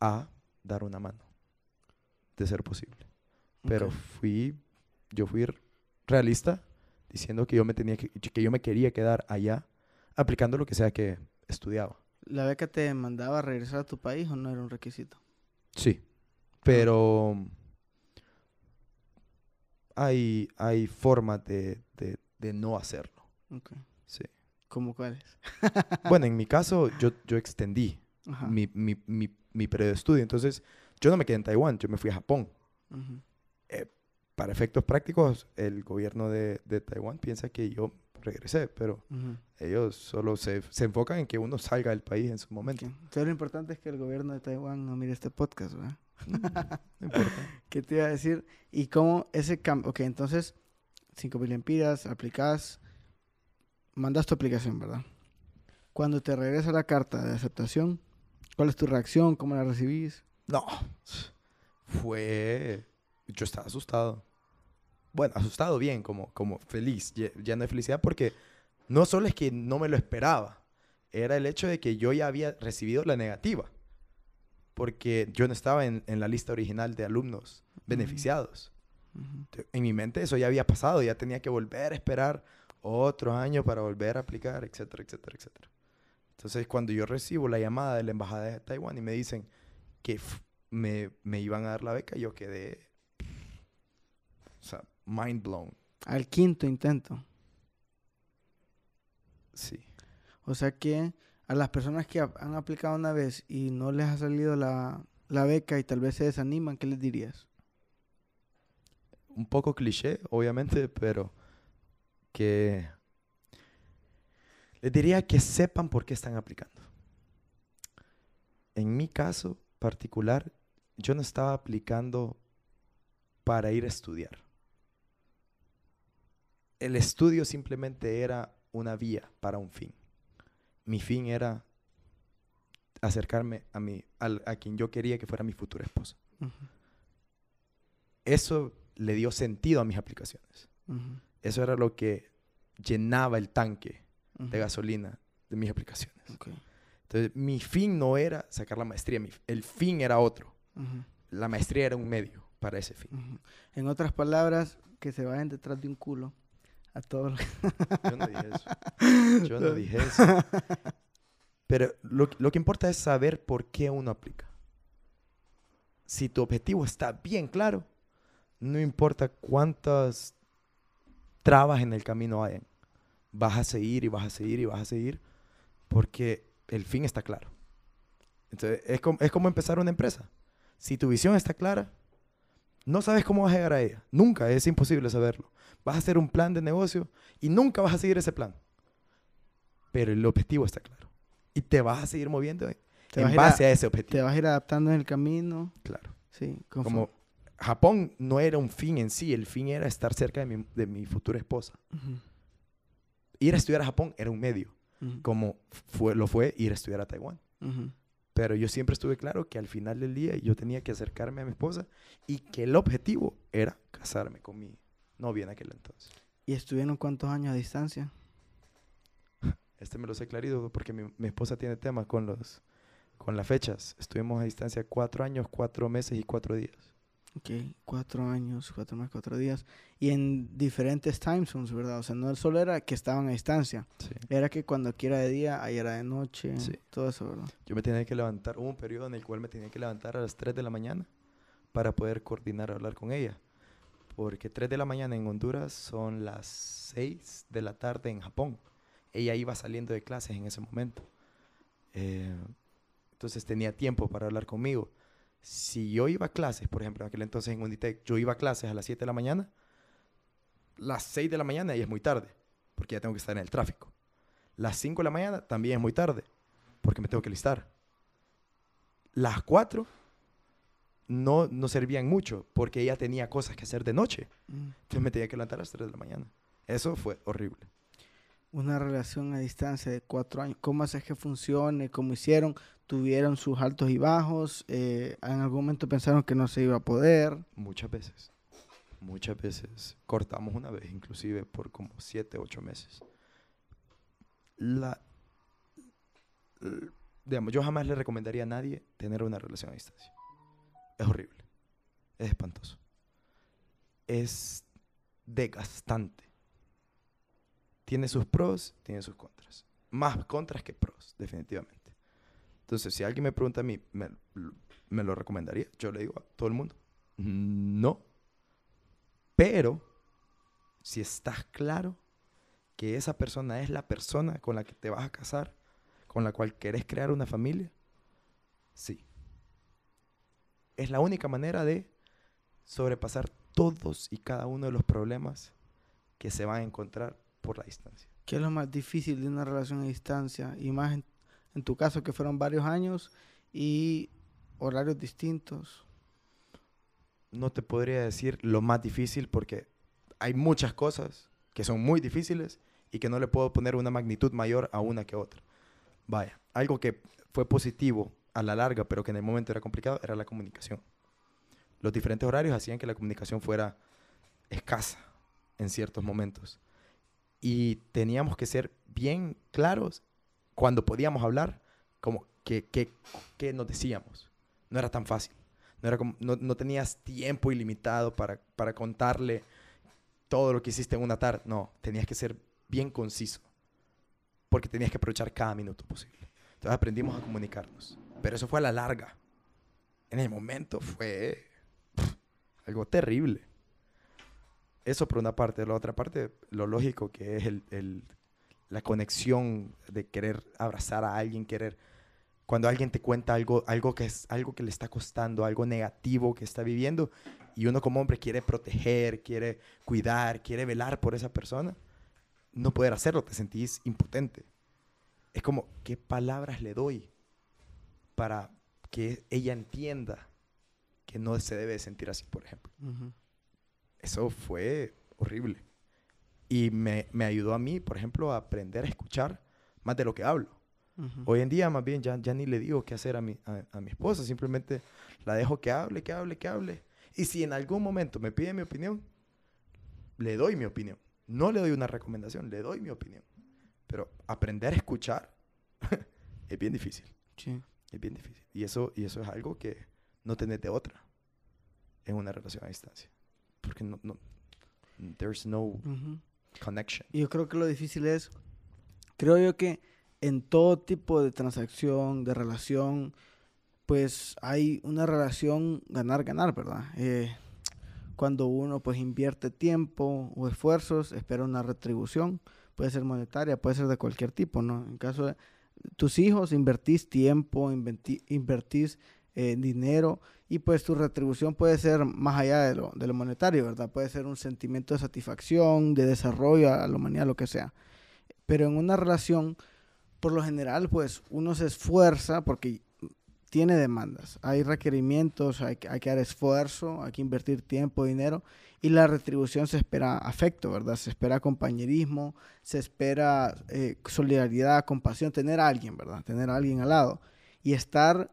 a dar una mano, de ser posible. Pero Ok. fui, yo fui realista diciendo que yo me tenía que, que yo me quería quedar allá aplicando lo que sea que estudiaba. ¿La beca te mandaba a regresar a tu país o no era un requisito? Sí, pero hay, hay formas de, de- de no hacerlo. Ok. ¿Cómo cuáles? Bueno, en mi caso, yo, yo extendí mi, mi, mi, mi periodo de estudio. Entonces, yo no me quedé en Taiwán, yo me fui a Japón. Ujú. Para efectos prácticos, el gobierno de, de Taiwán piensa que yo regresé, pero Ujú. ellos solo se, se enfocan en que uno salga del país en su momento. Ok. Entonces lo importante es que el gobierno de Taiwán no mire este podcast, ¿verdad? No importa. ¿Qué te iba a decir? ¿Y cómo ese cambio? Ok, entonces, 5.000 empiras, aplicas, mandas tu aplicación, ¿verdad? Cuando te regresa la carta de aceptación, ¿cuál es tu reacción? ¿Cómo la recibís? No, fue... Yo estaba asustado. Bueno, asustado bien, como, como feliz, lle- lleno de felicidad, porque no solo es que no me lo esperaba, era el hecho de que yo ya había recibido la negativa, porque yo no estaba en, en la lista original de alumnos beneficiados. En mi mente eso ya había pasado, ya tenía que volver a esperar otro año para volver a aplicar, etcétera, etcétera, etcétera. Entonces, cuando yo recibo la llamada de la embajada de Taiwán y me dicen que me, me iban a dar la beca, yo quedé, o sea, mind blown. Al quinto intento. Sí. O sea que a las personas que han aplicado una vez y no les ha salido la, la beca y tal vez se desaniman, ¿qué les dirías? Un poco cliché, obviamente, pero que les diría que sepan por qué están aplicando. En mi caso particular, yo no estaba aplicando para ir a estudiar. El estudio simplemente era una vía para un fin. Mi fin era acercarme a, mi, a quien yo quería que fuera mi futura esposa. Eso le dio sentido a mis aplicaciones. Eso era lo que llenaba el tanque de gasolina de mis aplicaciones. Entonces, mi fin no era sacar la maestría, mi- el fin era otro. La maestría era un medio para ese fin. En otras palabras, que se vayan detrás de un culo a todos los Yo no dije eso. Yo no dije eso. Pero lo, lo que importa es saber por qué uno aplica. Si tu objetivo está bien claro, no importa cuántas trabas en el camino hayan, vas a seguir y vas a seguir y vas a seguir porque el fin está claro. Entonces, es como, es como empezar una empresa. Si tu visión está clara, no sabes cómo vas a llegar a ella. Nunca, es imposible saberlo. Vas a hacer un plan de negocio y nunca vas a seguir ese plan. Pero el objetivo está claro. Y te vas a seguir moviendo Te en base a- a ese Te objetivo. vas a ir adaptando en el camino. Claro. Sí, Como Japón no era un fin en sí, el fin era estar cerca de mi, de mi futura esposa. Ir a estudiar a Japón era un medio, como fue, lo fue ir a estudiar a Taiwán. Pero yo siempre estuve claro que al final del día yo tenía que acercarme a mi esposa y que el objetivo era casarme con mi novia en aquel entonces. ¿Y estuvieron cuántos años a distancia? Este me lo sé clarito porque mi, mi esposa tiene temas con, los, con las fechas. Estuvimos a distancia cuatro años, cuatro meses y cuatro días. Ok, cuatro años, cuatro más, cuatro días. Y en diferentes time zones, ¿verdad? O sea, no solo era que estaban a distancia, Sí. era que cuando aquí era de día, ahí era de noche, Sí. todo eso, ¿verdad? Yo me tenía que levantar, hubo un periodo en el cual me tenía que levantar a las 3 de la mañana para poder coordinar, hablar con ella. Porque 3 de la mañana en Honduras son las 6 de la tarde en Japón. Ella iba saliendo de clases en ese momento. Eh, entonces tenía tiempo para hablar conmigo. Si yo iba a clases, por ejemplo, en aquel entonces en Unitec, yo iba a clases a las 7 de la mañana, las 6 de la mañana y es muy tarde, porque ya tengo que estar en el tráfico. Las 5 de la mañana también es muy tarde, porque me tengo que listar. Las 4 no, no servían mucho, porque ella tenía cosas que hacer de noche. Mm. Entonces me tenía que levantar a las 3 de la mañana. Eso fue horrible. Una relación a distancia de cuatro años. ¿Cómo haces que funcione? ¿Cómo hicieron? ¿Tuvieron sus altos y bajos? Eh, ¿En algún momento pensaron que no se iba a poder? Muchas veces. Muchas veces. Cortamos una vez, inclusive, por como 7, 8 meses. La, digamos, yo jamás le recomendaría a nadie tener una relación a distancia. Es horrible. Es espantoso. Es desgastante. Tiene sus pros, tiene sus contras. Más contras que pros, definitivamente. Entonces, si alguien me pregunta a mí, ¿me, lo recomendaría? Yo le digo a todo el mundo, no. Pero, si estás claro que esa persona es la persona con la que te vas a casar, con la cual querés crear una familia, sí. Es la única manera de sobrepasar todos y cada uno de los problemas que se van a encontrar por la distancia. ¿Qué es lo más difícil de una relación a distancia? Y más en, en tu caso que fueron varios años y horarios distintos. No te podría decir lo más difícil porque hay muchas cosas que son muy difíciles y que no le puedo poner una magnitud mayor a una que otra. Vaya, algo que fue positivo a la larga, pero que en el momento era complicado, era la comunicación. Los diferentes horarios hacían que la comunicación fuera escasa en ciertos momentos. Y teníamos que ser bien claros cuando podíamos hablar, como que, que, que nos decíamos. No era tan fácil. No, era no, no tenías tiempo ilimitado para, para contarle todo lo que hiciste en una tarde. No, tenías que ser bien conciso. Porque tenías que aprovechar cada minuto posible. Entonces aprendimos a comunicarnos. Pero eso fue a la larga. En el momento fue algo terrible. Eso por una parte. La otra parte, lo lógico que es el, el- la conexión de querer abrazar a alguien, querer... Cuando alguien te cuenta algo, algo, que es, algo que le está costando, algo negativo que está viviendo, y uno como hombre quiere proteger, quiere cuidar, quiere velar por esa persona, no poder hacerlo, te sentís impotente. Es como, ¿qué palabras le doy para que ella entienda que no se debe de sentir así, por ejemplo? Ujú. Eso fue horrible. Y me, me ayudó a mí, por ejemplo, a aprender a escuchar más de lo que hablo. Hoy en día, más bien, ya, ya ni le digo qué hacer a mi, a, a mi esposa. Simplemente la dejo que hable, que hable, que hable. Y si en algún momento me pide mi opinión, le doy mi opinión. No le doy una recomendación, le doy mi opinión. Pero aprender a escuchar es bien difícil. Sí. Es bien difícil. Y eso, y eso es algo que no tenés de otra en una relación a distancia. Porque no, no, there's no connection. Yo creo que lo difícil es, creo yo que en todo tipo de transacción, de relación, pues hay una relación ganar-ganar, ¿verdad? Eh, cuando uno pues invierte tiempo o esfuerzos, espera una retribución, puede ser monetaria, puede ser de cualquier tipo, ¿no? En caso de tus hijos, invertís tiempo, invertís eh, dinero y pues tu retribución puede ser más allá de lo, de lo monetario, ¿verdad? Puede ser un sentimiento de satisfacción, de desarrollo a la humanidad, lo que sea. Pero en una relación, por lo general, pues uno se esfuerza porque tiene demandas, hay requerimientos, hay, que- dar esfuerzo, hay que invertir tiempo, dinero y la retribución se espera afecto, ¿verdad? Se espera compañerismo, se espera eh, solidaridad, compasión, tener a alguien, ¿verdad? Tener a alguien al lado y estar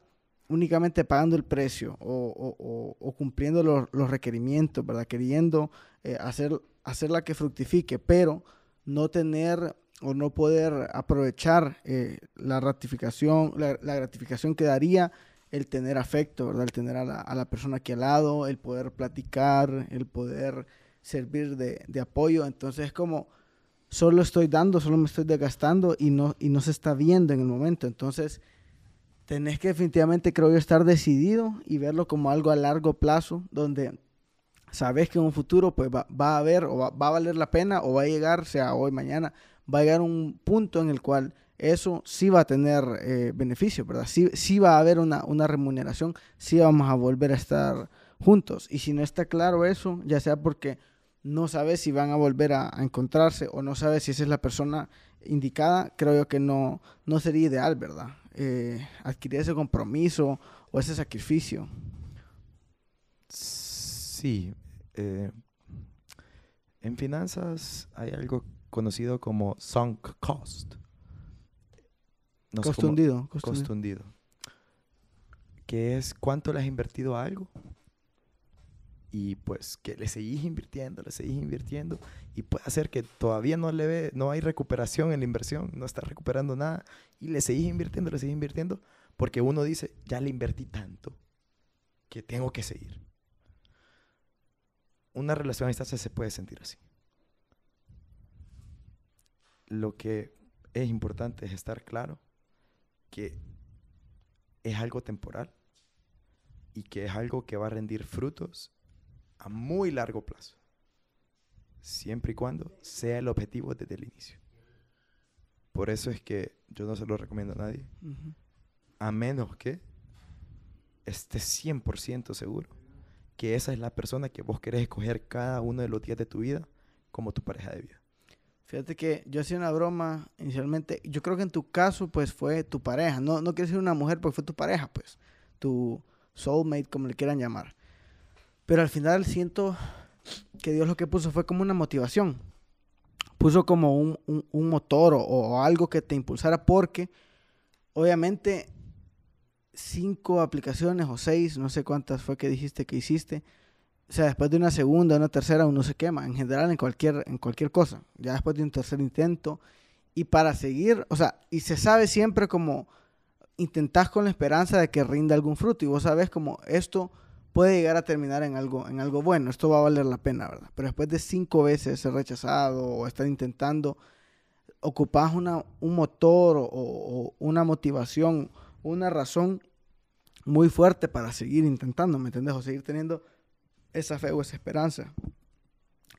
únicamente pagando el precio o, cumpliendo los, requerimientos, ¿verdad? Queriendo eh, hacer, hacerla que fructifique, pero no tener o no poder aprovechar eh, la ratificación, la, gratificación que daría el tener afecto, ¿verdad? El tener a la, persona aquí al lado, el poder platicar, el poder servir de, de apoyo. Entonces es como, solo estoy dando, solo me estoy desgastando y no, y no se está viendo en el momento. Entonces, tenés que definitivamente, creo yo, estar decidido y verlo como algo a largo plazo, donde sabes que en un futuro pues va, va a haber o va, va a valer la pena o va a llegar, sea hoy, mañana, va a llegar un punto en el cual eso sí va a tener eh, beneficio, ¿verdad? Sí, sí va a haber una, una remuneración, sí vamos a volver a estar juntos. Y si no está claro eso, ya sea porque no sabes si van a volver a, encontrarse o no sabes si esa es la persona indicada, creo yo que no, no sería ideal, ¿verdad? Eh, adquirir ese compromiso o ese sacrificio. Sí. Eh, en finanzas hay algo conocido como sunk cost. No costundido, costundido. Que es cuánto le has invertido a algo y pues que le seguís invirtiendo, le seguís invirtiendo y puede hacer que todavía no le ve, no hay recuperación en la inversión, no está recuperando nada y le seguís invirtiendo, le seguís invirtiendo porque uno dice, ya le invertí tanto que tengo que seguir. Una relación a distancia se puede sentir así. Lo que es importante es estar claro que es algo temporal y que es algo que va a rendir frutos a muy largo plazo, siempre y cuando sea el objetivo desde el inicio. Por eso es que yo no se lo recomiendo a nadie, a menos que estés 100% seguro que esa es la persona que vos querés escoger cada uno de los días de tu vida como tu pareja de vida. Fíjate que yo hacía una broma inicialmente. Yo creo que en tu caso, pues fue tu pareja. No, no quiero decir una mujer, porque fue tu pareja, pues. Tu soulmate, como le quieran llamar. Pero al final siento que Dios lo que puso fue como una motivación. Puso como un, motor o, algo que te impulsara porque obviamente cinco aplicaciones o seis, no sé cuántas fue que dijiste que hiciste. O sea, después de una segunda, una tercera, uno se quema. En general, en cualquier, en cualquier cosa. Ya después de un tercer intento. Y para seguir, o sea, y se sabe siempre como intentás con la esperanza de que rinda algún fruto. Y vos sabes como esto puede llegar a terminar en algo, en algo bueno. Esto va a valer la pena, ¿verdad? Pero después de cinco veces ser rechazado o estar intentando, ocupás una, un motor o, una motivación, una razón muy fuerte para seguir intentando, ¿me entendés? O seguir teniendo esa fe o esa esperanza.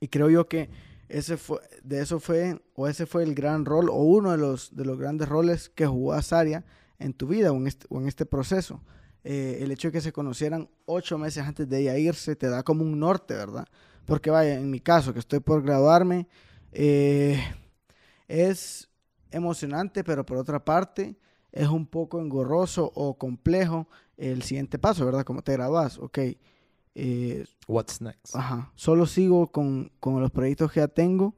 Y creo yo que ese fue, de eso fue, o ese fue el gran rol, o uno de los, de los grandes roles que jugó Azaria en tu vida o en este, o en este proceso. Eh, el hecho de que se conocieran ocho meses antes de ella irse te da como un norte, ¿verdad? Porque vaya, en mi caso, que estoy por graduarme, eh, es emocionante, pero por otra parte es un poco engorroso o complejo el siguiente paso, ¿verdad? Como te graduas, ok. Eh, What's next? Ajá. Solo sigo con, los proyectos que ya tengo,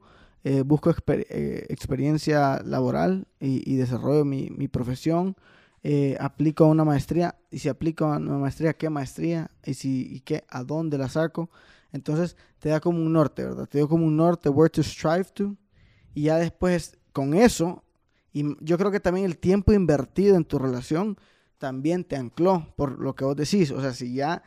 busco experiencia laboral y, desarrollo mi, mi profesión eh, aplico a una maestría y si aplico a una maestría, ¿qué maestría? Y si y qué, a dónde la saco. Entonces te da como un norte, ¿verdad? Te da como un norte, where to strive to. Y ya después con eso, y yo creo que también el tiempo invertido en tu relación también te ancló por lo que vos decís. O sea, si ya,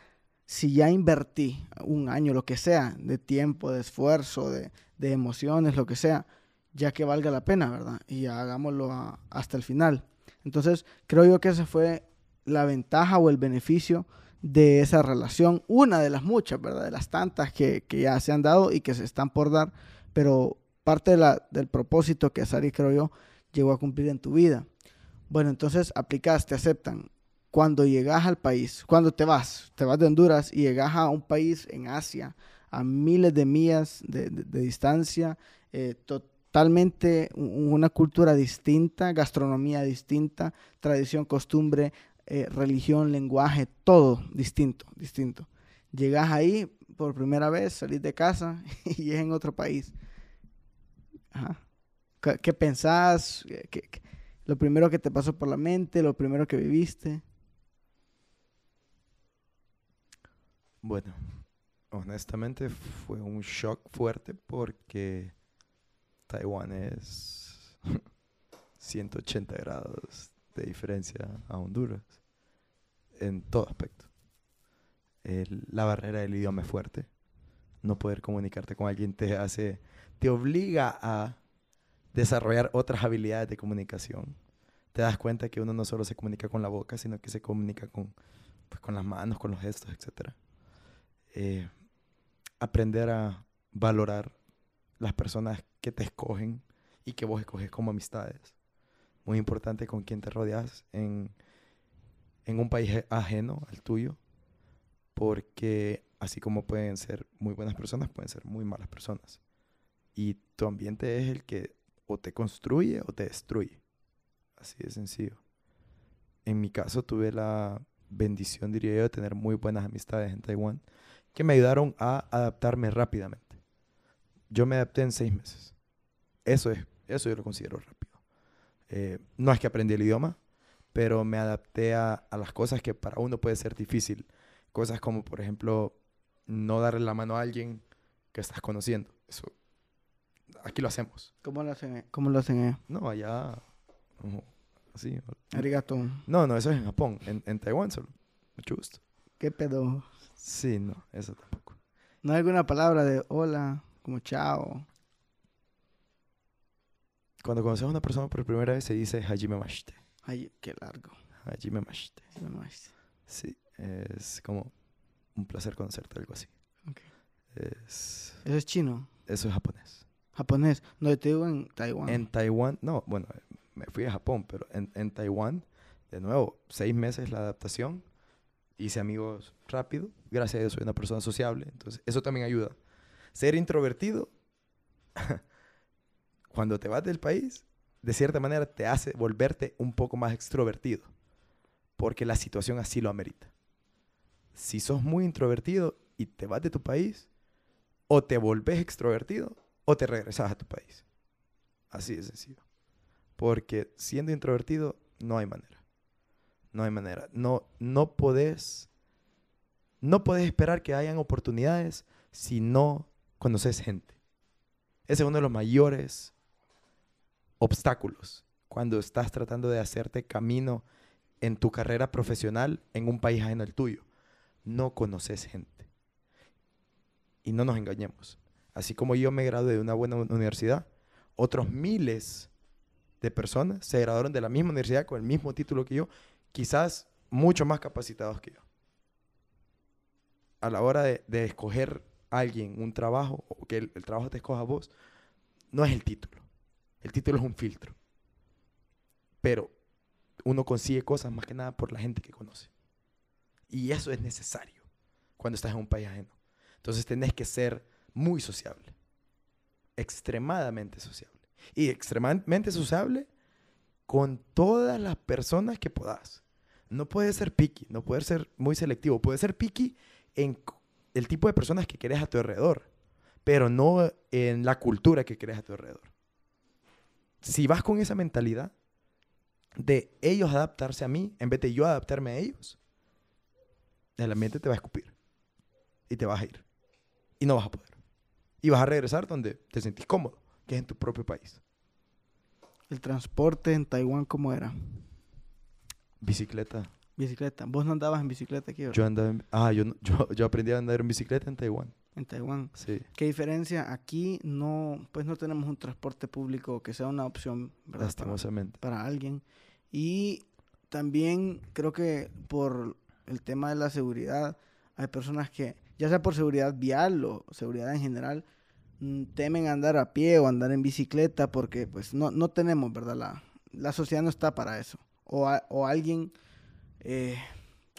si ya invertí un año, lo que sea, de tiempo, de esfuerzo, de, de emociones, lo que sea, ya que valga la pena, ¿verdad? Y hagámoslo hasta el final. Entonces, creo yo que esa fue la ventaja o el beneficio de esa relación, una de las muchas, ¿verdad? De las tantas que, ya se han dado y que se están por dar, pero parte del propósito que Sari, creo yo, llegó a cumplir en tu vida. Bueno, entonces aplicas, te aceptan. Cuando llegas al país, cuando te vas, te vas de Honduras y llegas a un país en Asia, a miles de millas de, distancia, eh, totalmente una cultura distinta, gastronomía distinta, tradición, costumbre, eh, religión, lenguaje, todo distinto, distinto. Llegas ahí por primera vez, salís de casa y es en otro país. ¿Qué, pensás? lo primero que te pasó por la mente, lo primero que viviste. Bueno, honestamente fue un shock fuerte porque Taiwán es 180 grados de diferencia a Honduras en todo aspecto. la barrera del idioma es fuerte. No poder comunicarte con alguien te hace, te obliga a desarrollar otras habilidades de comunicación. Te das cuenta que uno no solo se comunica con la boca, sino que se comunica con, pues, con las manos, con los gestos, etc. Eh, aprender a valorar las personas que te escogen y que vos escoges como amistades. muy importante con quién te rodeas en, en un país ajeno al tuyo, porque así como pueden ser muy buenas personas, pueden ser muy malas personas. Y tu ambiente es el que o te construye o te destruye. Así de sencillo. En mi caso tuve la bendición, diría yo, de tener muy buenas amistades en Taiwán que me ayudaron a adaptarme rápidamente. Yo me adapté en seis meses. Eso es, eso yo lo considero rápido. Eh, no es que aprendí el idioma, pero me adapté a, a las cosas que para uno puede ser difícil. Cosas como, por ejemplo, no darle la mano a alguien que estás conociendo. Eso, aquí lo hacemos. ¿Cómo lo hacen? ¿Cómo lo hacen ellos? No, allá, así. Arigato. No, no, eso es en Japón. En, en Taiwán solo. Mucho gusto. ¿Qué pedo? Sí, no, eso tampoco. ¿No hay alguna palabra de hola, como chao? Cuando conoces a una persona por primera vez se dice Hajime Mashite. Ay, qué largo. Hajime Mashite. Sí, más. Sí, es como un placer conocerte, algo así. Ok. Es, Eso es chino. eso es japonés. Japonés. No, te digo en Taiwán. En Taiwán, no, bueno, me fui a Japón, pero en, en Taiwán, de nuevo, seis meses la adaptación. Hice amigos rápido. Gracias a Dios soy una persona sociable. Entonces, eso también ayuda. Ser introvertido, cuando te vas del país, de cierta manera te hace volverte un poco más extrovertido. Porque la situación así lo amerita. Si sos muy introvertido y te vas de tu país, o te volvés extrovertido o te regresas a tu país. Así de sencillo. Porque siendo introvertido no hay manera. No hay manera. No, no podés, no podés esperar que hayan oportunidades si no conoces gente. Ese es uno de los mayores obstáculos cuando estás tratando de hacerte camino en tu carrera profesional en un país ajeno al tuyo. No conoces gente. Y no nos engañemos. Así como yo me gradué de una buena universidad, otros miles de personas se graduaron de la misma universidad con el mismo título que yo, quizás mucho más capacitados que yo. A la hora de, de escoger alguien un trabajo, o que el, el trabajo te escoja a vos, no es el título. El título es un filtro. Pero uno consigue cosas más que nada por la gente que conoce. Y eso es necesario cuando estás en un país ajeno. Entonces tenés que ser muy sociable. Extremadamente sociable. Y extremadamente sociable con todas las personas que puedas. No puedes ser picky, no puedes ser muy selectivo. Puedes ser picky en el tipo de personas que querés a tu alrededor, pero no en la cultura que querés a tu alrededor. Si vas con esa mentalidad de ellos adaptarse a mí en vez de yo adaptarme a ellos, el ambiente te va a escupir y te vas a ir y no vas a poder. Y vas a regresar donde te sentís cómodo, que es en tu propio país. El transporte en Taiwán, ¿cómo era? Bicicleta. Bicicleta. Vos no andabas en bicicleta aquí, ¿verdad? Yo andaba en- ah, yo, yo, yo aprendí a andar en bicicleta en Taiwán. En Taiwán. Sí. ¿Qué diferencia? Aquí no, pues no tenemos un transporte público que sea una opción, ¿verdad? Para, Lastimosamente. para alguien. Y también creo que por el tema de la seguridad, hay personas que, ya sea por seguridad vial o seguridad en general, mm, temen andar a pie o andar en bicicleta porque pues no, no tenemos, ¿verdad? La, la sociedad no está para eso. O, a- o alguien, eh,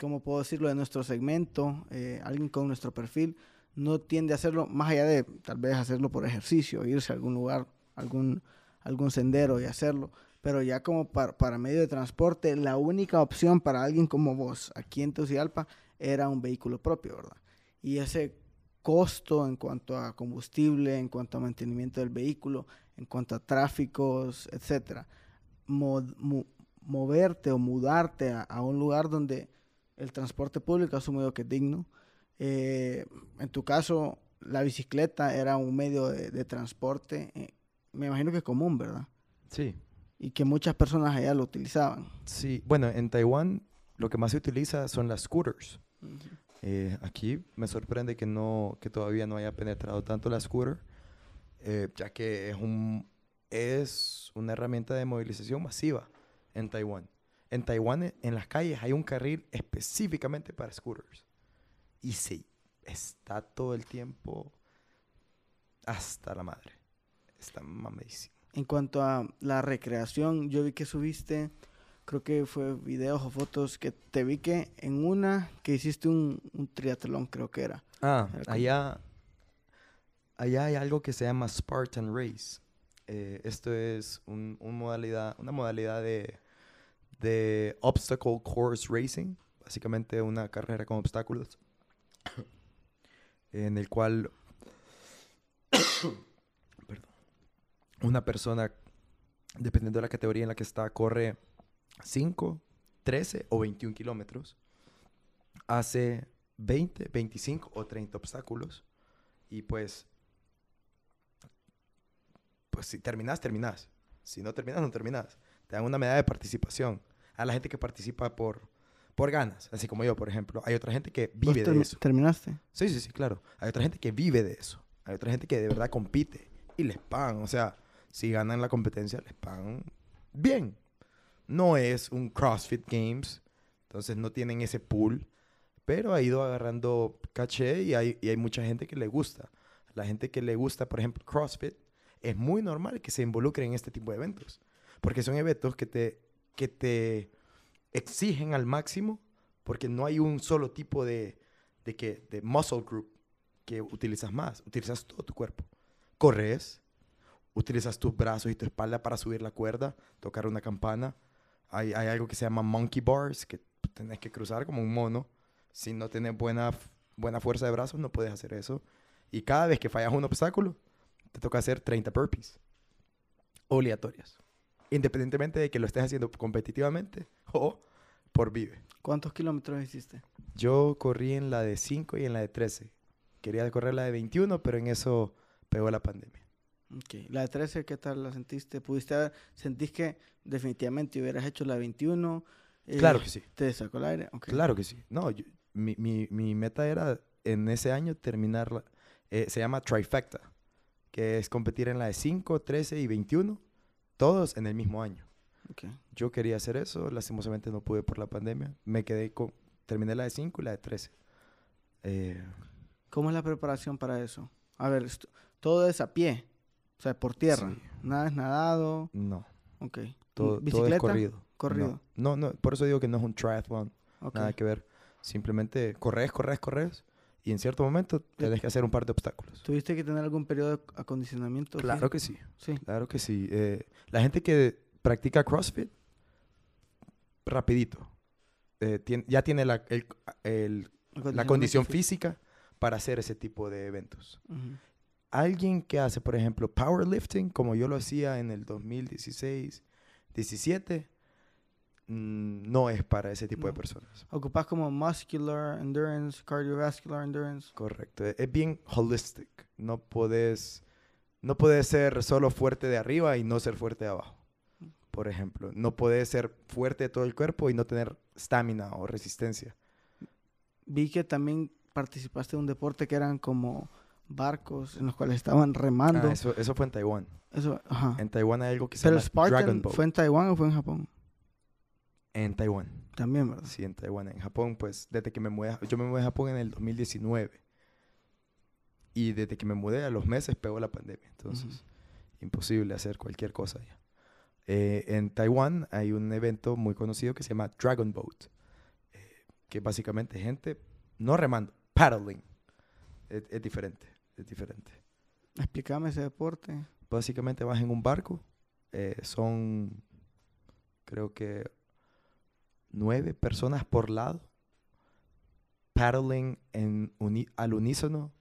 ¿cómo puedo decirlo? De nuestro segmento, eh, alguien con nuestro perfil, no tiende a hacerlo más allá de tal vez hacerlo por ejercicio, irse a algún lugar, algún, algún sendero y hacerlo. Pero ya como para, para medio de transporte, la única opción para alguien como vos aquí en Tegucigalpa era un vehículo propio, ¿verdad? Y ese costo en cuanto a combustible, en cuanto a mantenimiento del vehículo, en cuanto a tráficos, etcétera, mo- mu- moverte o mudarte a, a un lugar donde el transporte público asumo yo que es digno. Eh, en tu caso, la bicicleta era un medio de, de transporte, eh, me imagino que común, ¿verdad? Sí. Y que muchas personas allá lo utilizaban. Sí. Bueno, en Taiwán lo que más se utiliza son las scooters. Eh, aquí me sorprende que, no, que todavía no haya penetrado tanto la scooter, eh, ya que es, un, es una herramienta de movilización masiva en Taiwán. En Taiwán, en las calles, hay un carril específicamente para scooters. Y se está todo el tiempo hasta la madre. Está mamadísimo. En cuanto a la recreación, yo vi que subiste, creo que fue videos o fotos que te vi que en una que hiciste un, un triatlón, creo que era. Ah, Era allá, allá hay algo que se llama Spartan Race. Eh, esto es un, un modalidad, una modalidad de, de obstacle course racing, básicamente una carrera con obstáculos, en el cual una persona, dependiendo de la categoría en la que está, corre 5, 13 o 21 kilómetros, hace 20, 25 o 30 obstáculos y pues pues si terminas, terminas. Si no terminas, no terminas. Te dan una medalla de participación. A la gente que participa por, por ganas, así como yo, por ejemplo. Hay otra gente que ¿Vos vive de eso. ¿Terminaste? Sí, sí, sí, claro. Hay otra gente que vive de eso. Hay otra gente que de verdad compite y les pagan. O sea, si ganan la competencia, les pagan bien. No es un CrossFit Games, entonces no tienen ese pool, pero ha ido agarrando caché y hay, y hay mucha gente que le gusta. La gente que le gusta, por ejemplo, CrossFit, es muy normal que se involucre en este tipo de eventos, porque son eventos que te, que te exigen al máximo, porque no hay un solo tipo de, de, que, de muscle group que utilizas más, utilizas todo tu cuerpo. Corres, utilizas tus brazos y tu espalda para subir la cuerda, tocar una campana. Hay, hay algo que se llama monkey bars, que tenés que cruzar como un mono. Si no tienes buena, buena fuerza de brazos, no puedes hacer eso. Y cada vez que fallas un obstáculo, te toca hacer 30 burpees. Obligatorias. Independientemente de que lo estés haciendo competitivamente o por vive. ¿Cuántos kilómetros hiciste? Yo corrí en la de 5 y en la de 13. Quería correr la de 21, pero en eso pegó la pandemia. Ok. La de 13, ¿qué tal la sentiste? ¿Pudiste sentís que definitivamente hubieras hecho la 21? Eh, Claro que sí. ¿Te sacó el aire? Ok. Claro que sí. No, yo- mi, mi- mi meta era en ese año terminar, la- eh, se llama trifecta, que es competir en la de 5, 13 y 21, todos en el mismo año. Yo quería hacer eso, lastimosamente no pude por la pandemia. Me quedé con, terminé la de 5 y la de 13. Eh, ¿Cómo es la preparación para eso? A ver, esto- todo es a pie, o sea, por tierra. Sí. Nada es nadado. no, Ok. todo, todo ¿Bicicleta? es corrido. Corrido. No, no, no, por eso digo que no es un triathlon. Ok. Nada que ver. Simplemente corres, corres, corres. Y en cierto momento tienes que hacer un par de obstáculos. ¿Tuviste que tener algún periodo de acondicionamiento? Claro que sí. Sí. Claro que sí. Eh, la gente que practica CrossFit, rapidito. eh, ya tiene la, el- el- la condición física para hacer ese tipo de eventos. Alguien que hace, por ejemplo, powerlifting, como yo lo hacía en el 2016, 17, mm, no es para ese tipo de personas. Ocupas como muscular endurance, cardiovascular endurance. Correcto. Es bien holistic. No puedes, no puedes ser solo fuerte de arriba y no ser fuerte de abajo. Por ejemplo, no puedes ser fuerte de todo el cuerpo y no tener estamina o resistencia. Vi que también participaste en un deporte que eran como barcos en los cuales estaban remando. Ah, eso, eso fue en Taiwán. Eso, ajá. En Taiwán hay algo que se Pero llama Dragon Boat. fue en Taiwán o fue en Japón? En Taiwán. También, ¿verdad? Sí, en Taiwán. En Japón, pues, desde que me mudé, yo me mudé a Japón en el 2019. Y desde que me mudé a los meses pegó la pandemia. Entonces, imposible hacer cualquier cosa allá. Eh, en Taiwán hay un evento muy conocido que se llama Dragon Boat. eh, que básicamente gente no remando, paddling. Es, es diferente, es diferente. Explícame ese deporte. Básicamente vas en un barco. eh, son, creo que, nueve personas por lado. Paddling en uni- al unísono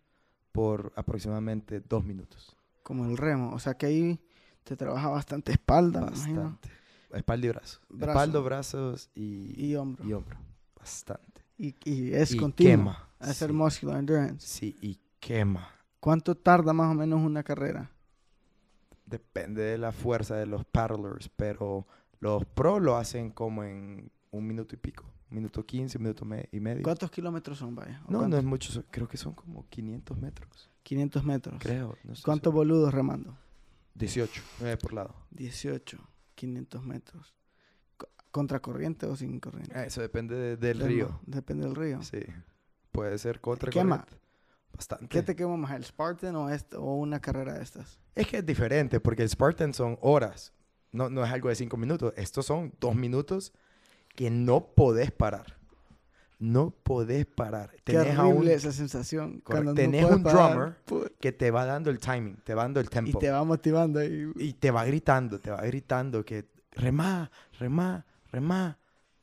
por aproximadamente dos minutos. Como el remo. O sea que ahí te trabaja bastante espalda. Bastante. Espalda y brazos. Brazo. Espalda, brazos y, Y hombro. y hombro. Bastante. Y, y es y continuo. quema. Hacer sí, muscular endurance. sí, y quema. ¿Cuánto tarda más o menos una carrera? Depende de la fuerza de los paddlers, pero los pros lo hacen como en un minuto y pico. Un minuto quince, un minuto me- y medio. ¿Cuántos kilómetros son, vaya? ¿O No, no es mucho. Creo que son como 500 metros. 500 metros. Creo. no estoy ¿Cuántos seguro. boludos remando? 18. 9 por lado. 18. 500 metros. Co- ¿Contra corriente o sin corriente? Ah, Eso depende de- del río. Depende del río. Sí. Puede ser contra Quema. corriente. Bastante. ¿Qué te quema más, el Spartan o, esto, o una carrera de estas? Es que es diferente, porque el Spartan son horas. No, no es algo de cinco minutos. Estos son dos minutos que no podés parar. No podés parar. Qué Tenés a un, esa sensación. Correcto. No Tenés puedes un parar, drummer put, que te va dando el timing, te va dando el y tempo. te va motivando ahí. Y te va gritando, te va gritando que remá, remá, remá.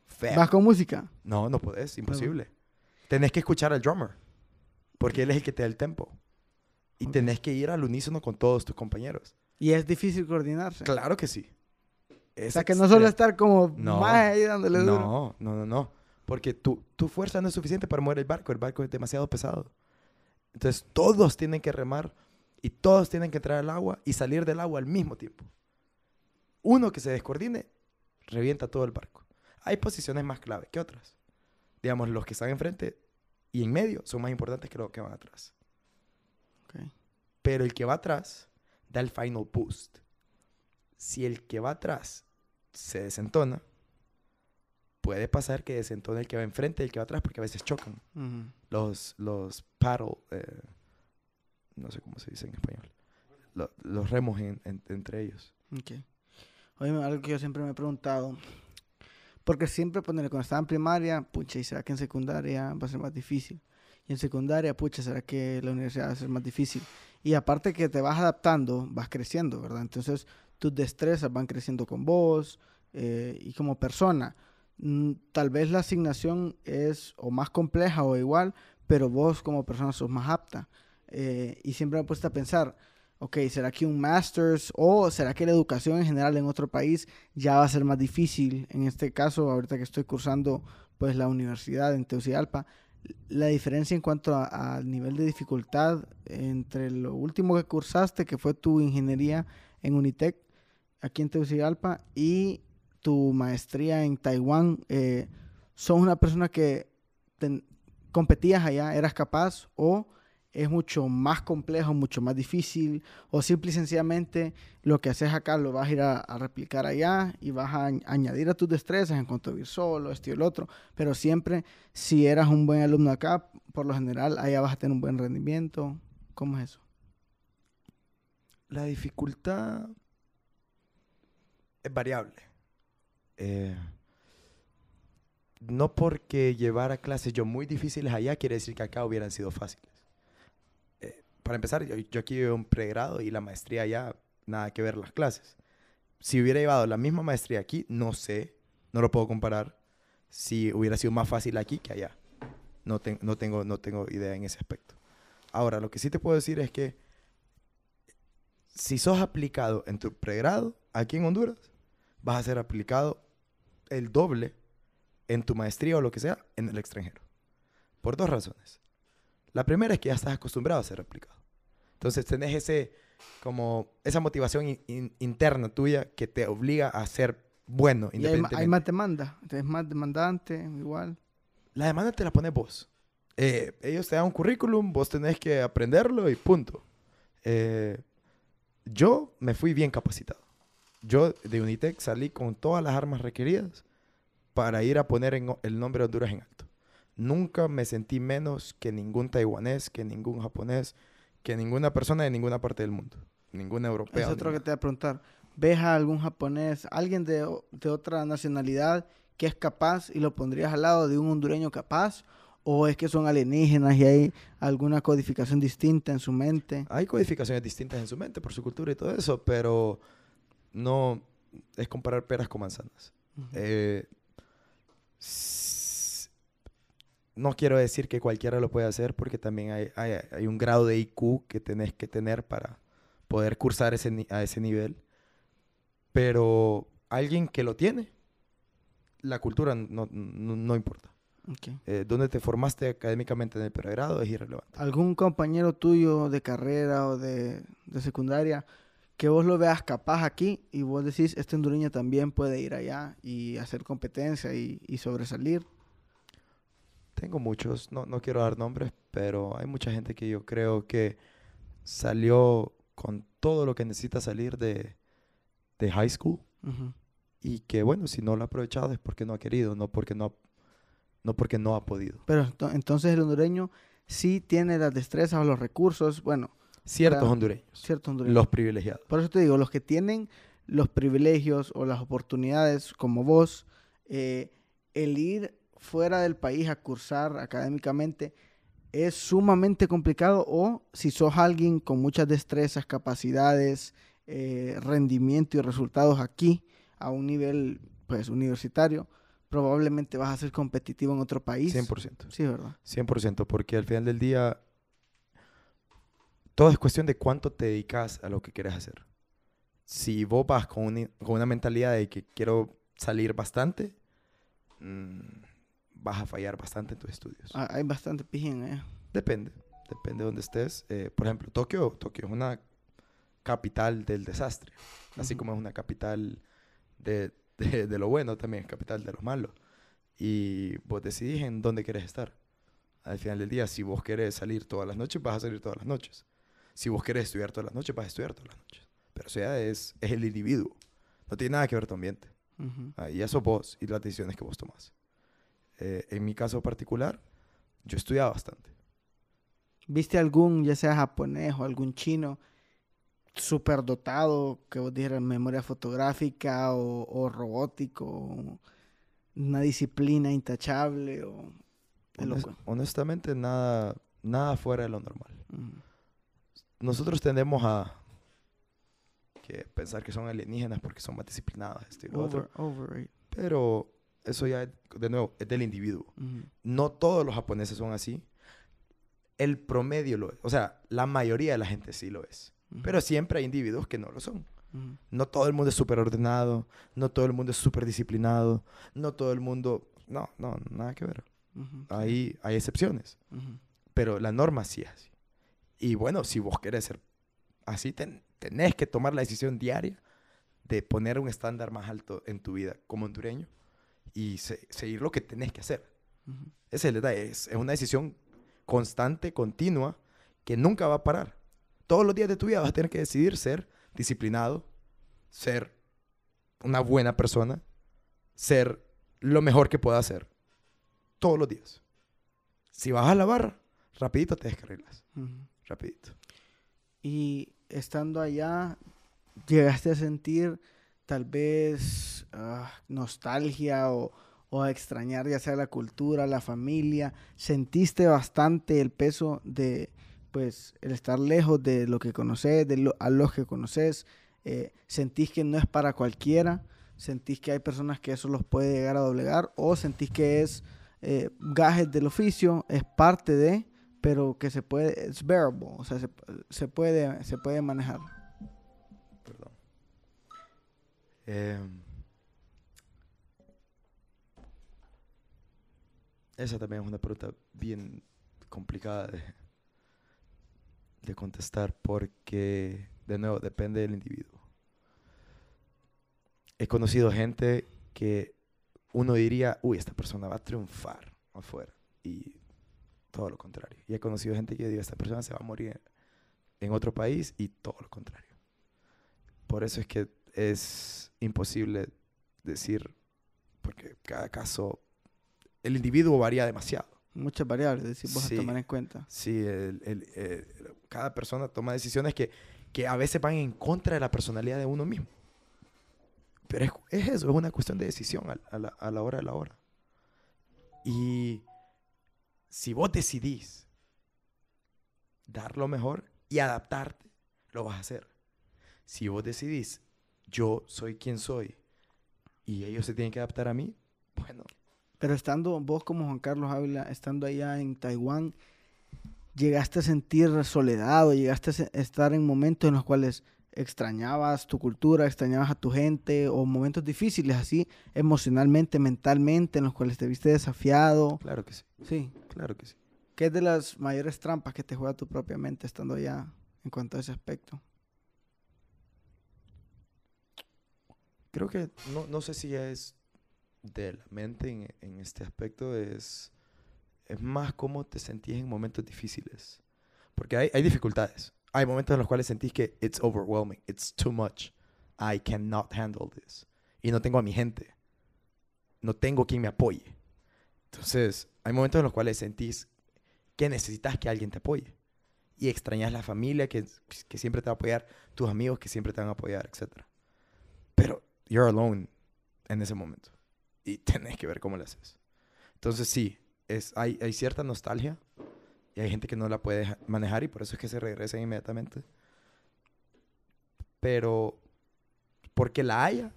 Feo. ¿Vas con música? No, no podés, imposible. Tenés que escuchar al drummer, porque él es el que te da el tempo. Y Ok. tenés que ir al unísono con todos tus compañeros. Y es difícil coordinarse. Claro que sí. O Es sea, que no solo estar como No, más ahí dándole duro. No, no, no, no. Porque tu, tu fuerza no es suficiente para mover el barco. El barco es demasiado pesado. Entonces todos tienen que remar y todos tienen que entrar al agua y salir del agua al mismo tiempo. Uno que se descoordine, revienta todo el barco. Hay posiciones más clave que otras. Digamos, los que están enfrente y en medio son más importantes que los que van atrás. Ok. Pero el que va atrás da el final boost. Si el que va atrás se desentona, puede pasar que desentone el que va enfrente y el que va atrás porque a veces chocan. Los, los paddle, eh, no sé cómo se dice en español, Lo- los remos en- en- entre ellos. Ok. Oye, algo que yo siempre me he preguntado. Porque siempre, ponerle cuando estaba en primaria, pucha, ¿y será que en secundaria va a ser más difícil? Y en secundaria, pucha, ¿será que la universidad va a ser más difícil? Y aparte que te vas adaptando, vas creciendo, ¿verdad? Entonces, tus destrezas van creciendo con vos eh, y como persona. Mm, Tal vez la asignación es o más compleja o igual, pero vos como persona sos más apta. Eh, y siempre me he puesto a pensar, ok, ¿será que un master's o será que la educación en general en otro país ya va a ser más difícil? En este caso, ahorita que estoy cursando pues la universidad en Tegucigalpa, la diferencia en cuanto al nivel de dificultad entre lo último que cursaste, que fue tu ingeniería en Unitec, aquí en Tegucigalpa, y tu maestría en Taiwán, eh, ¿sos una persona que competías allá, eras capaz o es mucho más complejo, mucho más difícil, o simple y sencillamente lo que haces acá lo vas a ir a, replicar allá y vas a añ- añadir a tus destrezas en cuanto a vivir solo, esto y el otro, pero siempre si eras un buen alumno acá, por lo general allá vas a tener un buen rendimiento. ¿Cómo es eso? La dificultad es variable. Eh, no porque llevara clases yo muy difíciles allá quiere decir que acá hubieran sido fáciles. Eh, para empezar, yo, yo aquí llevo un pregrado y la maestría allá, nada que ver las clases. Si hubiera llevado la misma maestría aquí, no sé, no lo puedo comparar, si hubiera sido más fácil aquí que allá. No, ten- no, tengo, no tengo idea en ese aspecto. Ahora, lo que sí te puedo decir es que si sos aplicado en tu pregrado aquí en Honduras, vas a ser aplicado el doble en tu maestría o lo que sea en el extranjero. Por dos razones. La primera es que ya estás acostumbrado a ser aplicado. Entonces tenés ese, como, esa motivación in- in- interna tuya que te obliga a ser bueno Y hay, hay independientemente. más demanda, es más demandante, igual. La demanda te la pones vos. Eh, ellos te dan un currículum, vos tenés que aprenderlo y punto. Eh, yo me fui bien capacitado. Yo de Unitec salí con todas las armas requeridas para ir a poner en- el nombre de Honduras en alto. Nunca me sentí menos que ningún taiwanés, que ningún japonés, que ninguna persona de ninguna parte del mundo. Ninguna europea. Es otro que te voy a preguntar. ¿Ves a algún japonés, alguien de, de otra nacionalidad que es capaz y lo pondrías al lado de un hondureño capaz? ¿O es que son alienígenas y hay alguna codificación distinta en su mente? Hay codificaciones distintas en su mente por su cultura y todo eso, pero no es comparar peras con manzanas. Eh, no quiero decir que cualquiera lo puede hacer porque también hay, hay- hay un grado de IQ que tenés que tener para poder cursar ese, a ese nivel. Pero alguien que lo tiene, la cultura no, no- no importa. Ok. Eh, donde te formaste académicamente en el pregrado es irrelevante. ¿Algún compañero tuyo de carrera o de, de secundaria que vos lo veas capaz aquí y vos decís, este hondureño también puede ir allá y hacer competencia y, y sobresalir? Tengo muchos, no, no quiero dar nombres, pero hay mucha gente que yo creo que salió con todo lo que necesita salir de, de high school y que bueno, si no lo ha aprovechado es porque no ha querido, no porque no ha, no porque no ha podido. Pero ento- entonces el hondureño sí tiene las destrezas o los recursos, bueno, Ciertos hondureños. ciertos hondureños. Los privilegiados. Por eso te digo, los que tienen los privilegios o las oportunidades como vos, eh, el ir fuera del país a cursar académicamente es sumamente complicado o si sos alguien con muchas destrezas, capacidades, eh, rendimiento y resultados aquí a un nivel pues universitario, probablemente vas a ser competitivo en otro país. 100%. Sí, ¿verdad? 100%, porque al final del día todo es cuestión de cuánto te dedicas a lo que quieres hacer. Si vos vas con una, con una mentalidad de que quiero salir bastante, mm, vas a fallar bastante en tus estudios. Ah, Hay bastante pijín, ¿eh? Depende, depende de donde estés. Eh, por ejemplo, Tokio, Tokio es una capital del desastre, así Ujú. como es una capital de, de- de lo bueno, también es capital de lo malo. Y vos decidís en dónde querés estar. Al final del día, si vos querés salir todas las noches, vas a salir todas las noches. Si vos querés estudiar todas las noches, vas a estudiar todas las noches. Pero eso ya es, es el individuo. No tiene nada que ver tu ambiente. Ujú. Ahí eso vos y las decisiones que vos tomás. Eh, en mi caso particular, yo estudiaba bastante. ¿Viste algún, ya sea japonés o algún chino, superdotado, que vos dijeras memoria fotográfica o, o robótico, o una disciplina intachable o... Honest- honestamente, nada, nada fuera de lo normal. Ujú. Nosotros tendemos a que pensar que son alienígenas porque son más disciplinados, esto y lo otro. Over, overrated. Pero eso ya, de nuevo, es del individuo. Ujú. No todos los japoneses son así. El promedio lo es. O sea, la mayoría de la gente sí lo es. Ujú. Pero siempre hay individuos que no lo son. Ujú. No todo el mundo es súper ordenado. No todo el mundo es súper disciplinado. No todo el mundo... No, no, nada que ver. Ahí hay excepciones. Pero la norma sí es así. Y bueno, si vos querés ser así, ten- tenés que tomar la decisión diaria de poner un estándar más alto en tu vida como hondureño y se- seguir lo que tenés que hacer. Ujú. Ese es el detalle. Es, es una decisión constante, continua, que nunca va a parar. Todos los días de tu vida vas a tener que decidir ser disciplinado, ser una buena persona, ser lo mejor que puedas ser. Todos los días. Si vas a la barra, rapidito te descarrilas. Ujú. Rapidito. Y estando allá, llegaste a sentir tal vez ah, nostalgia o, o a extrañar ya sea la cultura, la familia. Sentiste bastante el peso de pues el estar lejos de lo que conoces, de a los que conoces. Eh, sentís que no es para cualquiera. Sentís que hay personas que eso los puede llegar a doblegar o sentís que es eh, gajes del oficio, es parte de, pero que se puede, es bearable, o sea, se, se puede, se puede manejar. Perdón. Em, esa también es una pregunta bien complicada de, de contestar porque, de nuevo, depende del individuo. He conocido gente que uno diría, uy, esta persona va a triunfar afuera. Y todo lo contrario. Y he conocido gente que yo digo, esta persona se va a morir en otro país y todo lo contrario. Por eso es que es imposible decir, porque cada caso, el individuo varía demasiado. Muchas variables, decir, vos Sí. a tomar en cuenta. Sí, el- el- el- cada persona toma decisiones que, que a veces van en contra de la personalidad de uno mismo. Pero es, es eso, es una cuestión de decisión a, a la, a la hora de la hora. Y si vos decidís dar lo mejor y adaptarte, lo vas a hacer. Si vos decidís, yo soy quien soy y ellos se tienen que adaptar a mí, bueno, Pero estando vos como Juan Carlos Ávila, estando allá en Taiwán, ¿llegaste a sentir soledad o llegaste a estar en momentos en los cuales extrañabas tu cultura, extrañabas a tu gente o momentos difíciles así emocionalmente, mentalmente, en los cuales te viste desafiado? claro que sí, Sí. claro que sí. ¿Qué es de las mayores trampas que te juega tu propia mente estando allá en cuanto a ese aspecto? Creo que no, no sé si ya es de la mente en, en este aspecto, es, es más cómo te sentís en momentos difíciles. Porque hay, hay dificultades. Hay momentos en los cuales sentís que it's overwhelming, it's too much, I cannot handle this. Y no tengo a mi gente, no tengo quien me apoye. Entonces, hay momentos en los cuales sentís que necesitas que alguien te apoye. Y extrañas la familia que, que siempre te va a apoyar, tus amigos que siempre te van a apoyar, etc. Pero you're alone en ese momento. Y tenés que ver cómo lo haces. Entonces sí, es, hay, hay cierta nostalgia y hay gente que no la puede manejar y por eso es que se regresan inmediatamente. Pero porque la haya,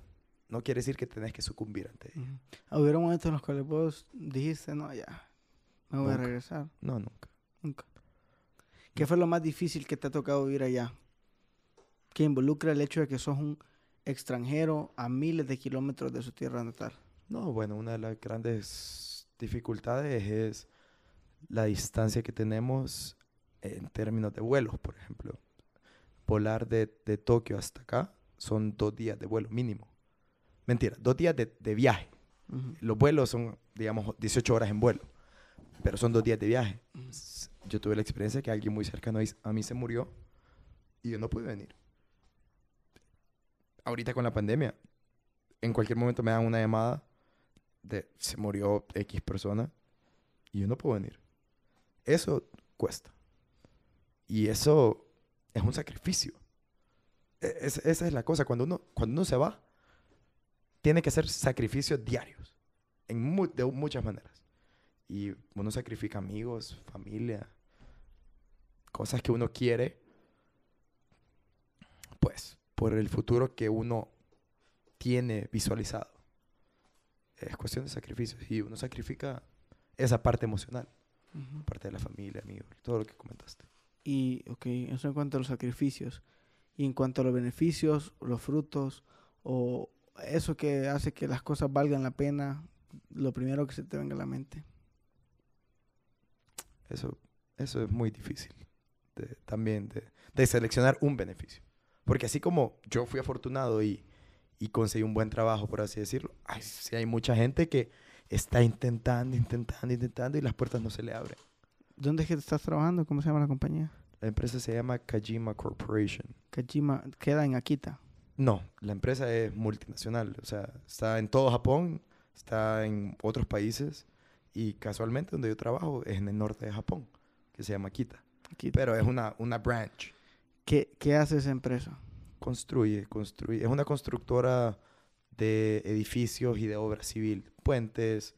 no quiere decir que tenés que sucumbir ante ella. Ujú. ¿Hubiera momentos en los cuales vos dijiste, no, ya, me voy a Nunca. regresar? No, nunca. Nunca. ¿Qué fue lo más difícil que te ha tocado vivir allá? Que involucra el hecho de que sos un extranjero a miles de kilómetros de su tierra natal. No, bueno, una de las grandes dificultades es la distancia que tenemos en términos de vuelos, por ejemplo. Volar de, de Tokio hasta acá son dos días de vuelo mínimo. Mentira, dos días de, de viaje. Los vuelos son, digamos, 18 horas en vuelo, pero son dos días de viaje. Yo tuve la experiencia que alguien muy cercano a mí se murió y yo no pude venir. Ahorita con la pandemia, en cualquier momento me dan una llamada de se murió X persona y yo no puedo venir. Eso cuesta. Y eso es un sacrificio. E- es- esa es la cosa. Cuando uno, cuando uno se va, tiene que hacer sacrificios diarios. En de muchas maneras. Y uno sacrifica amigos, familia, cosas que uno quiere, pues, por el futuro que uno tiene visualizado. Es cuestión de sacrificios. Y uno sacrifica esa parte emocional, Parte de la familia, amigos, todo lo que comentaste. Y, ok, eso en cuanto a los sacrificios. Y en cuanto a los beneficios, los frutos, o eso que hace que las cosas valgan la pena, lo primero que se te venga a la mente. Eso, eso es muy difícil de- también de, de seleccionar un beneficio. Porque así como yo fui afortunado y, y conseguí un buen trabajo, por así decirlo, ay, sí hay mucha gente que está intentando, intentando, intentando y las puertas no se le abren. ¿Dónde es que estás trabajando? ¿Cómo se llama la compañía? La empresa se llama Kajima Corporation. Kajima queda en Akita. No, la empresa es multinacional, o sea, está en todo Japón, está en otros países y casualmente donde yo trabajo es en el norte de Japón, que se llama Kita. Akita. Pero es una, una branch. ¿Qué, ¿Qué hace esa empresa? Construye, construye. Es una constructora de edificios y de obra civil. Puentes,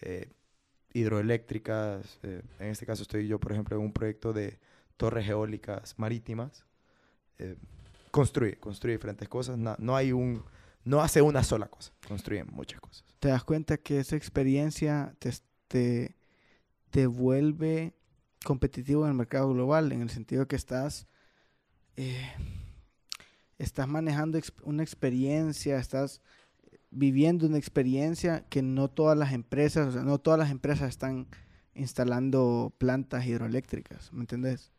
eh, hidroeléctricas. eh, en este caso estoy yo, por ejemplo, en un proyecto de torres eólicas marítimas. Eh, construye, construye diferentes cosas. Na- no hay un... No hace una sola cosa. Construye muchas cosas. ¿Te das cuenta que esa experiencia te, te, te vuelve competitivo en el mercado global? En el sentido que estás, eh, estás manejando una experiencia, estás viviendo una experiencia que no todas las empresas, o sea, no todas las empresas están instalando plantas hidroeléctricas, ¿me entendés?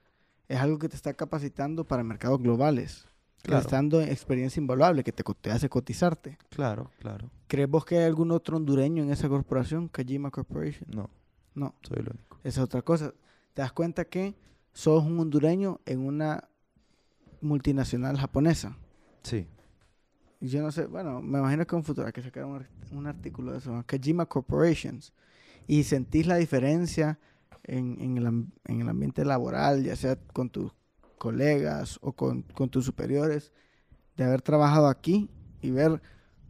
Es algo que te está capacitando para mercados globales. Claro. está dando experiencia invaluable que te, te hace cotizarte. Claro, claro. ¿Crees vos que hay algún otro hondureño en esa corporación, Kajima Corporation? No, No, soy el único. esa es otra cosa. Te das cuenta que sos un hondureño en una multinacional japonesa. Sí. Yo no sé, bueno, me imagino que en un futuro hay que sacar un, un artículo de eso, ¿no? Kajima Corporations. Y sentís la diferencia en, en el, am- en el ambiente laboral, ya sea con tus colegas o con, con tus superiores, de haber trabajado aquí y ver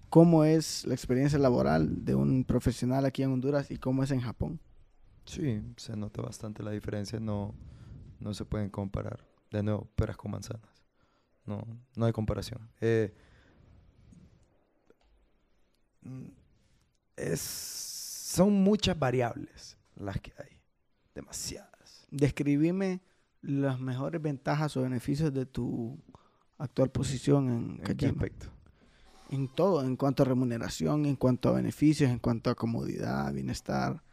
cómo es la experiencia laboral de un profesional aquí en Honduras y cómo es en Japón. Sí, se nota bastante la diferencia, no, no se pueden comparar. De nuevo, peras con manzanas. No, no hay comparación. Eh, mm, es, son muchas variables las que hay. Demasiadas. Describime las mejores ventajas o beneficios de tu actual posición en ¿En qué aspecto? En todo, en cuanto a remuneración, en cuanto a beneficios, en cuanto a comodidad, bienestar,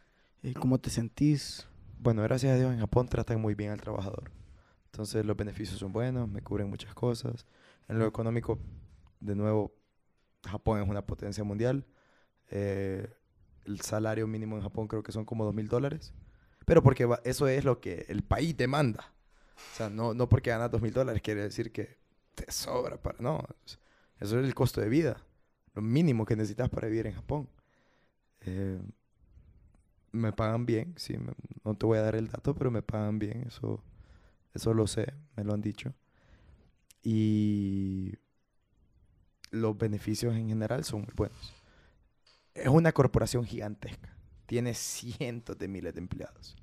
eh, cómo te sentís. Bueno, gracias a Dios en Japón tratan muy bien al trabajador. Entonces los beneficios son buenos, me cubren muchas cosas. En lo económico, de nuevo, Japón es una potencia mundial. Eh, el salario mínimo en Japón creo que son como dos mil dólares. Pero porque va- eso es lo que el país demanda. O sea, no, no porque ganas dos mil dólares quiere decir que te sobra para... No, es- eso es el costo de vida. Lo mínimo que necesitas para vivir en Japón. Eh, me pagan bien, sí, me- no te voy a dar el dato, pero me pagan bien, eso, eso lo sé, me lo han dicho. Y los beneficios en general son muy buenos. Es una corporación gigantesca, tiene cientos de miles de empleados.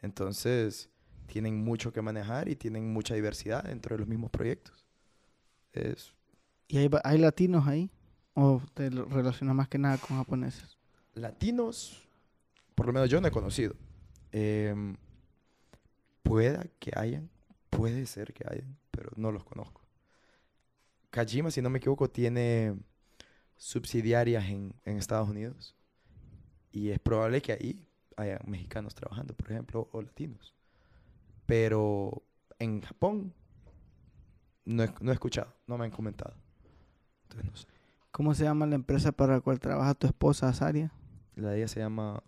Entonces, tienen mucho que manejar y tienen mucha diversidad dentro de los mismos proyectos. Es ¿Y hay, latinos ahí? ¿O te relacionas más que nada con japoneses? latinos, por lo menos yo no he conocido. Em, pueda que hayan, puede ser que hayan, pero no los conozco. Kajima, si no me equivoco, tiene subsidiarias en, en Estados Unidos. Y es probable que ahí haya mexicanos trabajando, por ejemplo, o latinos. Pero en Japón no he, no he escuchado, no me han comentado. Entonces no sé. ¿Cómo se llama la empresa para la cual trabaja tu esposa, Azaria? La de ella se llama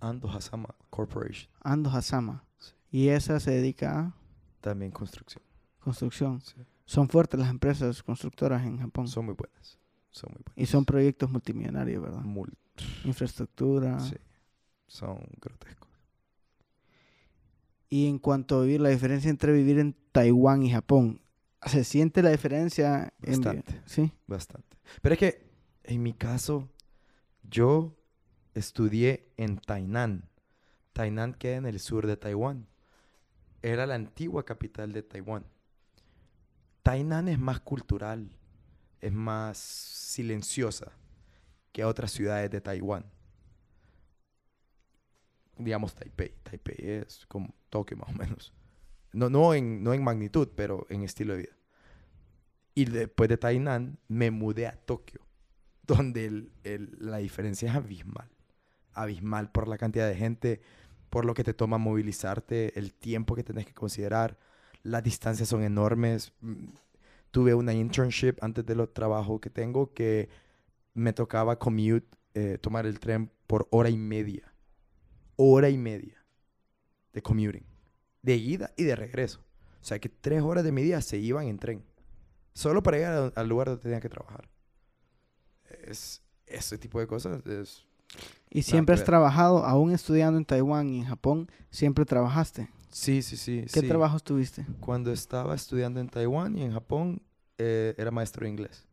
Ando Hasama Corporation. Ando Hasama. Y esa se dedica a También construcción. construcción. Sí. Son fuertes las empresas constructoras en Japón. Son muy buenas. Son muy buenas. y son proyectos multimillonarios, ¿verdad? Mul- Infraestructura. sí. Son grotescos. Y en cuanto a vivir, la diferencia entre vivir en Taiwán y Japón, ¿se siente la diferencia? en Bastante. sí. Bastante. Pero es que, en mi caso, yo estudié en Tainan. Tainan queda en el sur de Taiwán. Era la antigua capital de Taiwán. Tainan es más cultural, es más silenciosa que otras ciudades de Taiwán. Digamos Taipei. Taipei es como Tokio más o menos. No, no, en, no en magnitud, pero en estilo de vida. Y después de Tainan me mudé a Tokio, donde el- el- la diferencia es abismal. Abismal por la cantidad de gente, por lo que te toma movilizarte, el tiempo que tenés que considerar. Las distancias son enormes. Mm, Tuve una internship antes de los trabajos que tengo que me tocaba commute, eh, tomar el tren por hora y media. Hora y media de commuting. De ida y de regreso. O sea que tres horas de mi día se iban en tren. Solo para llegar al lugar donde tenía que trabajar. Es, ese tipo de cosas es... Y siempre que has trabajado, aún estudiando en Taiwán y en Japón, siempre trabajaste. Sí, sí, sí. ¿Qué sí. trabajos tuviste? Cuando estaba estudiando en Taiwán y en Japón, eh, era maestro de inglés.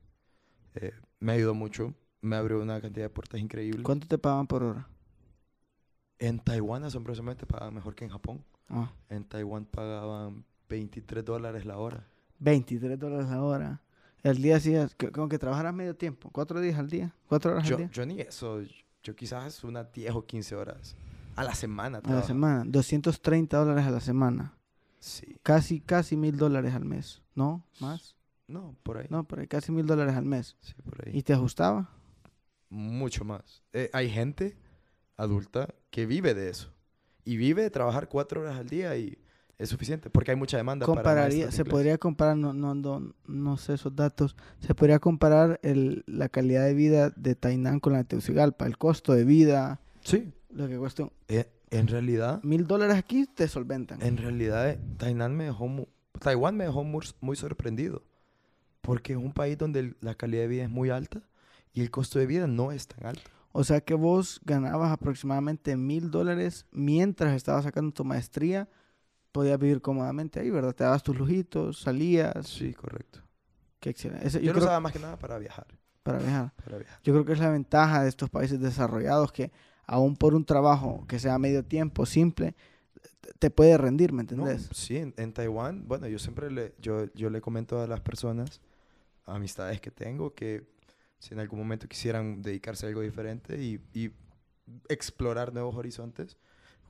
Eh, me ayudó mucho. Me abrió una cantidad de puertas increíbles. ¿Cuánto te pagan por hora? En Taiwán, asombrosamente, pagaban mejor que en Japón. Ah, En Taiwán pagaban 23 dólares la hora. 23 dólares la hora. El día que- como que trabajaras medio tiempo, cuatro días al día, cuatro horas Yo, al día. yo ni eso. Yo quizás unas 10 o 15 horas a la semana. A la semana, 230 dólares a la semana. Sí. Casi, casi mil dólares al mes. ¿No? ¿Más? No, por ahí. No, por ahí, casi mil dólares al mes. Sí, por ahí. ¿Y te ajustaba? Mucho más. Eh, hay gente adulta que vive de eso. Y vive de trabajar cuatro horas al día y es suficiente porque hay mucha demanda para Compararía, de se podría comparar, no, no, no, no sé esos datos, se podría comparar el, la calidad de vida de Tainan con la de Tegucigalpa, el costo de vida, Sí. lo que cuesta Eh, en realidad, mil dólares aquí te solventan. en realidad, eh, Tainan me dejó Taiwán me dejó muy, muy sorprendido. Porque es un país donde la calidad de vida es muy alta y el costo de vida no es tan alto. O sea que vos ganabas aproximadamente mil dólares mientras estabas sacando tu maestría, podías vivir cómodamente ahí, ¿verdad? Te dabas tus lujitos, salías. Sí, correcto. Qué excelente. Ese- Yo, yo lo usaba más que nada para viajar. para viajar. Para viajar. Yo creo que es la ventaja de estos países desarrollados que aún por un trabajo que sea medio tiempo, simple, te- puede rendir, ¿me No, entendés? sí, en, en Taiwán, bueno, yo siempre le, yo, yo le comento a las personas, amistades que tengo, que si en algún momento quisieran dedicarse a algo diferente y, y explorar nuevos horizontes,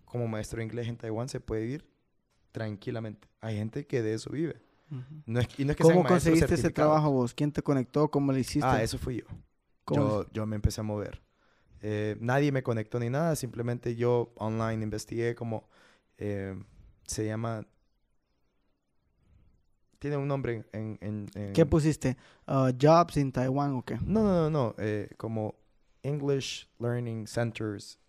como maestro de inglés en Taiwán se puede vivir tranquilamente. Hay gente que de eso vive. No es, y no es que sean ¿Cómo conseguiste ese trabajo vos? ¿Quién te conectó? ¿Cómo lo hiciste? Ah, eso fui yo. ¿Cómo lo Yo, yo me empecé a mover. Eh, nadie me conectó ni nada, simplemente yo online investigué como eh, se llama... Tiene un nombre en... en- en- ¿Qué pusiste? Uh, ¿Jobs in Taiwan o qué? No, no, no, no. eh, como English Learning Centers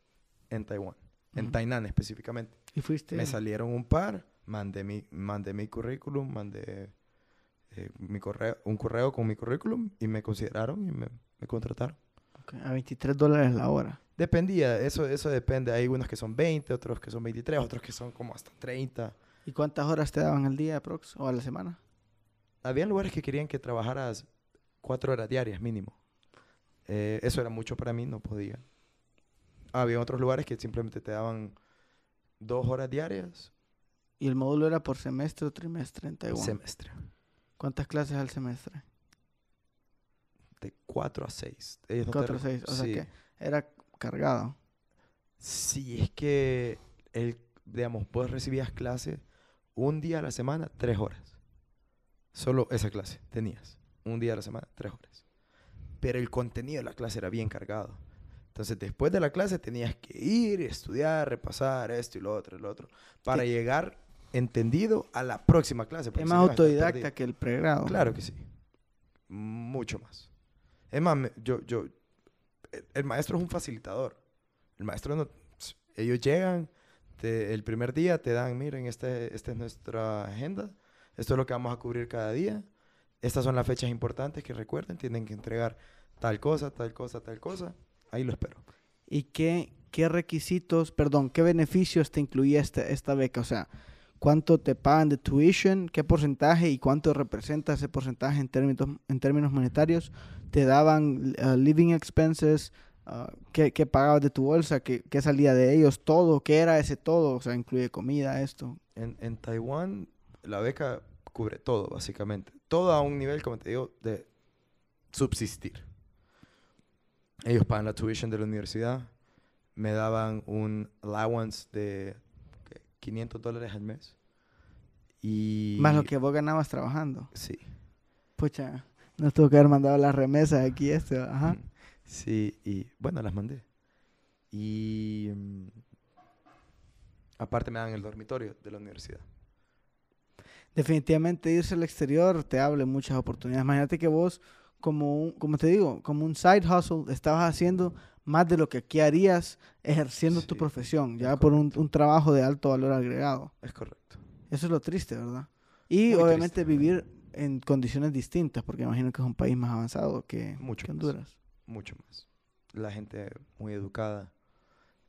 en Taiwán. En. Tainan específicamente. Y fuiste... Me salieron un par, mandé mi, mandé mi currículum, mandé eh, mi correo, un correo con mi currículum y me consideraron y me, me contrataron. a 23 dólares la hora. Dependía, eso, eso depende. Hay unos que son 20, otros que son 23, otros que son como hasta 30. ¿Y cuántas horas te daban al día, prox, o a la semana? Había lugares que querían que trabajaras cuatro horas diarias mínimo. Eh, eso era mucho para mí, no podía. Había otros lugares que simplemente te daban dos horas diarias. ¿Y el módulo era por semestre o trimestre en Taiwán? Semestre. ¿Cuántas clases al semestre? De 4 a 6. Ellos no te 4 a re- 6. O sea que era cargado. Sí, es que, el, digamos, vos recibías clase un día a la semana, tres horas. Solo esa clase tenías. Un día a la semana, tres horas. Pero el contenido de la clase era bien cargado. Entonces, después de la clase tenías que ir, estudiar, repasar esto y lo otro y lo otro. Para ¿Qué? llegar entendido a la próxima clase. Es más autodidacta que el pregrado. Claro que sí. Mucho más. Es más, yo, yo, el, el maestro es un facilitador. El maestro no, ellos llegan, te- el primer día te dan, miren, este, esta es nuestra agenda, esto es lo que vamos a cubrir cada día, estas son las fechas importantes que recuerden, tienen que entregar tal cosa, tal cosa, tal cosa, ahí lo espero. ¿Y qué, qué requisitos, perdón, qué beneficios te incluía esta, esta beca? O sea, ¿cuánto te pagan de tuition? ¿Qué porcentaje y cuánto representa ese porcentaje en términos, en términos monetarios? ¿Te daban uh, living expenses? Uh, ¿qué, ¿Qué pagabas de tu bolsa? ¿Qué, ¿Qué salía de ellos? ¿Todo? ¿Qué era ese todo? O sea, incluye comida, esto. En, en Taiwán, la beca cubre todo, básicamente. Todo a un nivel, como te digo, de subsistir. Ellos pagan la tuition de la universidad. Me daban un allowance de. 500 dólares al mes. Y... Más lo que vos ganabas trabajando. Sí. Pucha, nos tuvo que haber mandado las remesas aquí, este, ajá. Mm. Sí, y bueno, las mandé. Y mm, aparte me dan el dormitorio de la universidad. definitivamente irse al exterior te abre muchas oportunidades. Imagínate que vos, como, un- como te digo, como un side hustle, estabas haciendo más de lo que aquí harías ejerciendo tu profesión, es ya por un, un trabajo de alto valor agregado. Es correcto. Eso es lo triste, ¿verdad? Y Muy obviamente triste. vivir en condiciones distintas, porque imagino que es un país más avanzado que, Mucho que más. Honduras. mucho más. La gente muy educada.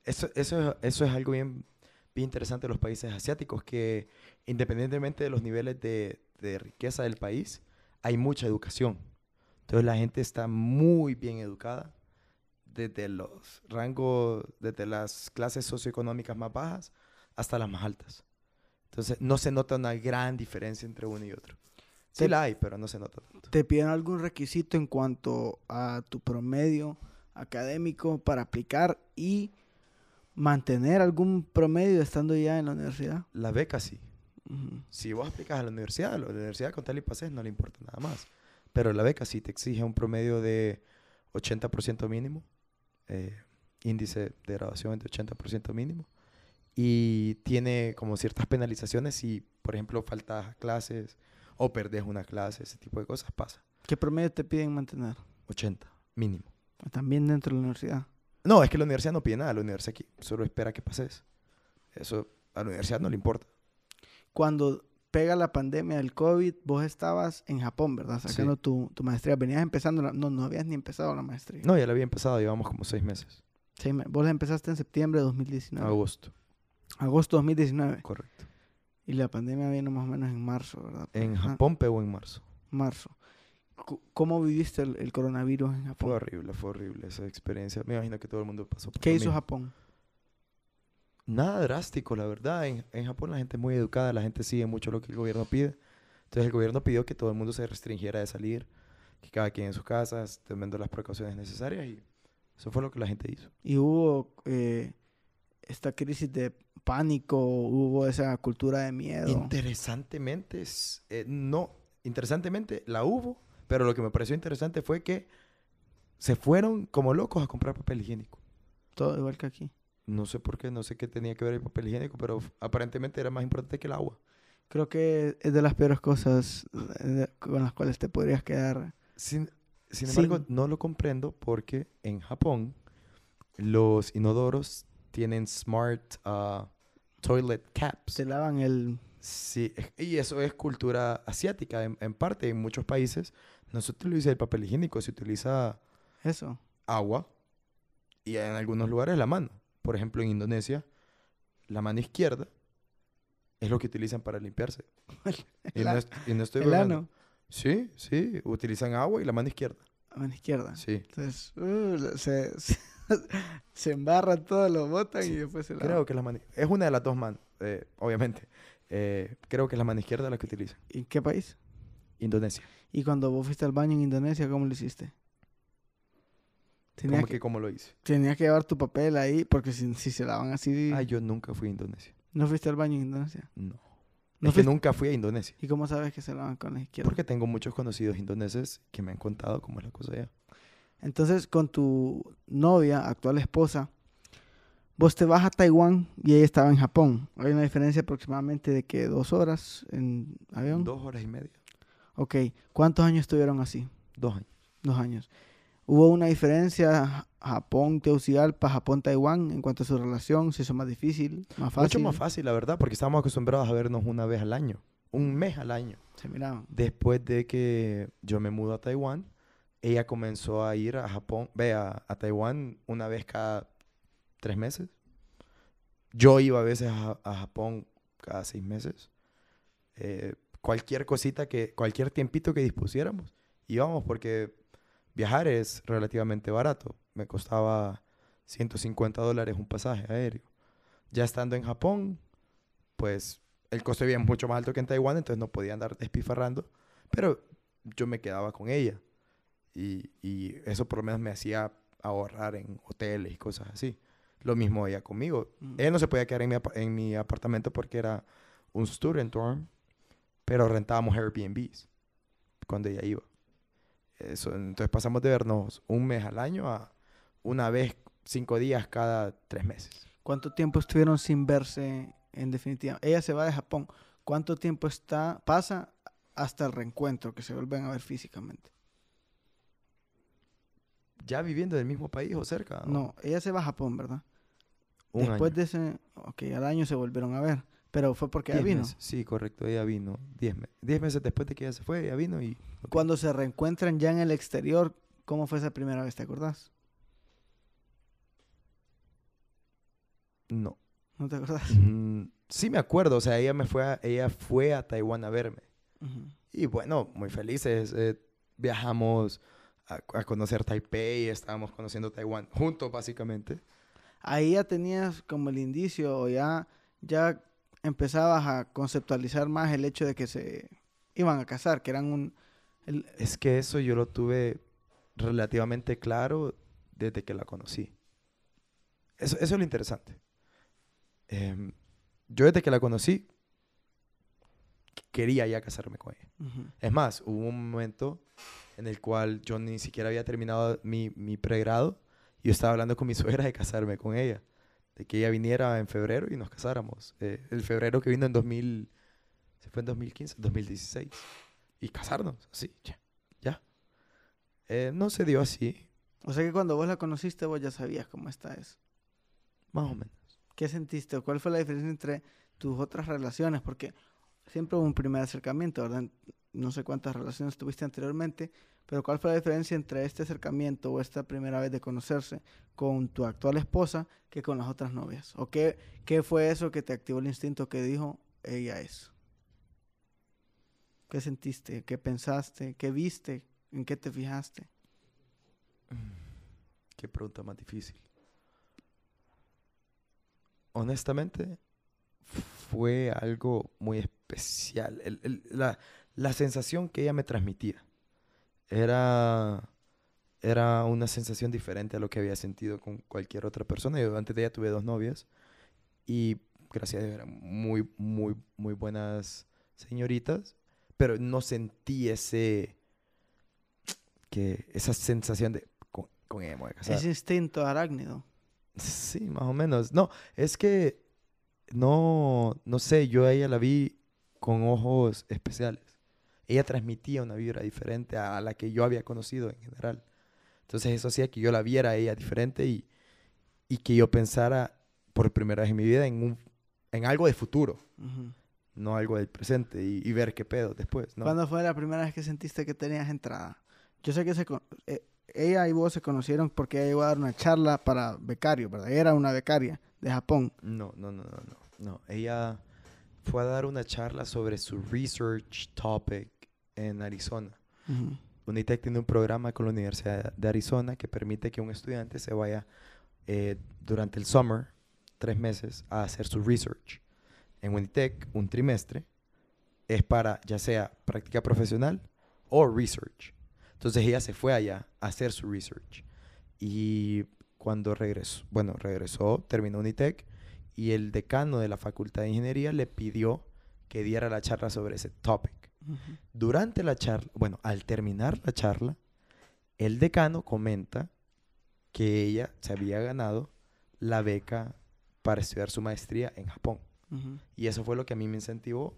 Eso, eso, es- eso es algo bien, bien interesante de los países asiáticos, que independientemente de los niveles de, de riqueza del país, hay mucha educación. Entonces la gente está muy bien educada, desde los rangos, desde las clases socioeconómicas más bajas hasta las más altas. Entonces no se nota una gran diferencia entre uno y otro. Sí Te- la hay, pero no se nota tanto. ¿Te piden algún requisito en cuanto a tu promedio académico para aplicar y mantener algún promedio estando ya en la universidad? La beca sí. Ujú. si vos aplicas a la universidad, a la universidad con tal y pases no le importa nada más. Pero la beca sí te exige un promedio de 80% mínimo, eh, índice de graduación de 80% mínimo, y tiene como ciertas penalizaciones si, por ejemplo, faltas a clases o perdés una clase, ese tipo de cosas, pasa. ¿Qué promedio te piden mantener? 80 mínimo. También dentro de la universidad. No, es que la universidad no pide nada, la universidad aquí solo espera que pases. Eso a la universidad no le importa. Cuando pega la pandemia del COVID, vos estabas en Japón, ¿verdad? Sí. Sacando tu, tu maestría. Venías empezando, la- no, no habías ni empezado la maestría. No, ya la había empezado, llevamos como seis meses. Sí, vos la empezaste en septiembre de 2019. Agosto, Agosto de 2019. correcto. Y la pandemia vino más o menos en marzo, ¿verdad? En Ajá, Japón pegó en marzo. Marzo. ¿Cómo viviste el, el coronavirus en Fue Japón? horrible, fue horrible esa experiencia. Me imagino que todo el mundo pasó por ¿Qué hizo mismo. Japón? Nada drástico, la verdad. En, en Japón la gente es muy educada, la gente sigue mucho lo que el gobierno pide. Entonces el gobierno pidió que todo el mundo se restringiera de salir, que cada quien en sus casas, tomando las precauciones necesarias y eso fue lo que la gente hizo. Y hubo eh, esta crisis de pánico, hubo esa cultura de miedo. Interesantemente, eh, no, interesantemente la hubo, pero lo que me pareció interesante fue que se fueron como locos a comprar papel higiénico. Todo igual que aquí. No sé por qué, no sé qué tenía que ver el papel higiénico, pero aparentemente era más importante que el agua. Creo que es de las peores cosas eh, con las cuales te podrías quedar. Sin, sin embargo, Sin- no lo comprendo porque en Japón los inodoros tienen smart ah, toilet caps. Te lavan el... Sí, y eso es cultura asiática. En, en parte, en muchos países no se utiliza el papel higiénico, se utiliza Eso. agua Y en algunos lugares la mano. Por ejemplo, en Indonesia, la mano izquierda es lo que utilizan para limpiarse. y, no, es- y no estoy El ano, Sí, sí, utilizan agua y la mano izquierda. a mano izquierda. Sí. Entonces, uh, se, se, se embarran todo, lo botan y después se lavan. Creo que es la mano. Es una de las dos manos, eh, obviamente. Eh, creo que es la mano izquierda la que utilizan. ¿Y qué país? Indonesia. Y cuando vos fuiste al baño en Indonesia, ¿cómo lo hiciste? Tenías ¿Cómo que, que cómo lo hice? tenías que llevar tu papel ahí, porque si, si se lavan así... Ah, yo nunca fui a Indonesia. ¿No fuiste al baño en Indonesia? No. ¿No es que nunca fui a Indonesia. ¿Y cómo sabes que se lavan con la izquierda? Porque tengo muchos conocidos indoneses que me han contado cómo es la cosa allá. Entonces, con tu novia, actual esposa, vos te vas a Taiwán y ella estaba en Japón. Hay una diferencia aproximadamente de que dos horas en avión. Dos horas y media. Ok. ¿Cuántos años estuvieron así? Dos años. Dos años. ¿Hubo una diferencia Japón-Tegucigalpa, Japón-Taiwán en cuanto a su relación? ¿Se hizo más difícil? ¿Más fácil? Mucho más fácil, la verdad, porque estábamos acostumbrados a vernos una vez al año. Un mes al año. Se miraban. Después de que yo me mudo a Taiwán, ella comenzó a ir a Japón, ve, a, a Taiwán una vez cada tres meses. Yo iba a veces a, a Japón cada seis meses. Eh, cualquier cosita que, cualquier tiempito que dispusiéramos, íbamos porque viajar es relativamente barato. Me costaba 150 dólares un pasaje aéreo. Ya estando en Japón, pues el costo de vida es mucho más alto que en Taiwán, entonces no podía andar despifarrando, pero yo me quedaba con ella. Y, y eso por lo menos me hacía ahorrar en hoteles y cosas así. Lo mismo ella conmigo. Mm. Ella no se podía quedar en mi, en mi apartamento porque era un student dorm, pero rentábamos Airbnbs cuando ella iba. Eso, entonces pasamos de vernos un mes al año a una vez cinco días cada tres meses. ¿Cuánto tiempo estuvieron sin verse en definitiva? Ella se va de Japón. ¿Cuánto tiempo está pasa hasta el reencuentro, que se vuelven a ver físicamente? Ya viviendo en el mismo país o cerca. No, ella se va a Japón, ¿verdad? Un Después año. de ese, ok, al año se volvieron a ver, pero fue porque ella vino. meses. Sí, correcto, ella vino. Diez, me- diez meses después de que ella se fue, ella vino y... Cuando se reencuentran ya en el exterior, ¿cómo fue esa primera vez? ¿Te acordás? No. ¿No te acordás? Mm, sí me acuerdo, o sea, ella, me fue a, ella fue a Taiwán a verme. Y bueno, muy felices. eh, viajamos a, a conocer Taipei, estábamos conociendo Taiwán juntos, básicamente. Ahí ya tenías como el indicio o ya, ya empezabas a conceptualizar más el hecho de que se iban a casar, que eran un... el- Es que eso yo lo tuve relativamente claro desde que la conocí. Eso, eso es lo interesante. Em, yo desde que la conocí, quería ya casarme con ella. Ujú. Es más, hubo un momento en el cual yo ni siquiera había terminado mi, mi pregrado y yo estaba hablando con mi suegra de casarme con ella. De que ella viniera en febrero y nos casáramos. Eh, el febrero que vino en 2000, se fue en 2015, 2016. Y casarnos, así, ya. ya. Eh, no se dio así, O sea que cuando vos la conociste, vos ya sabías cómo esta es. más o menos. ¿Qué sentiste? o ¿Cuál fue la diferencia entre tus otras relaciones? Porque siempre hubo un primer acercamiento, ¿verdad? No sé cuántas relaciones tuviste anteriormente, pero ¿cuál fue la diferencia entre este acercamiento o esta primera vez de conocerse con tu actual esposa que con las otras novias? ¿O qué, qué fue eso que te activó el instinto que dijo ella es? ¿Qué sentiste? ¿Qué pensaste? ¿Qué viste? ¿En qué te fijaste? Qué pregunta más difícil. Honestamente, fue algo muy especial. La, la sensación que ella me transmitía era, era una sensación diferente a lo que había sentido con cualquier otra persona. Yo antes de ella tuve dos novias y gracias a Dios eran muy, muy, muy buenas señoritas, pero no sentí ese, que, esa sensación de con, con ella me voy a casar. Ese instinto arácnido. Sí, más o menos. No, es que no, no sé, yo a ella la vi con ojos especiales. Ella transmitía una vibra diferente a la que yo había conocido en general. Entonces eso hacía que yo la viera a ella diferente y, y que yo pensara por primera vez en mi vida en, un, en algo de futuro, Ujú. no algo del presente y, y ver qué pedo después, ¿no? ¿Cuándo fue la primera vez que sentiste que tenías entrada? Yo sé que se eh, ella y vos se conocieron porque ella iba a dar una charla para becario, ¿verdad? Era una becaria de Japón. No, no, no, no, no. no. Ella fue a dar una charla sobre su research topic en Arizona. Unitec tiene un programa con la Universidad de Arizona que permite que un estudiante se vaya eh, durante el summer, tres meses, a hacer su research. En Unitec, un trimestre es para ya sea práctica profesional o research. Entonces ella se fue allá a hacer su research. Y cuando regresó, bueno, regresó, terminó Unitec y el decano de la Facultad de Ingeniería le pidió que diera la charla sobre ese topic. Durante la charla, bueno, al terminar la charla, el decano comenta que ella se había ganado la beca para estudiar su maestría en Japón. Y eso fue lo que a mí me incentivó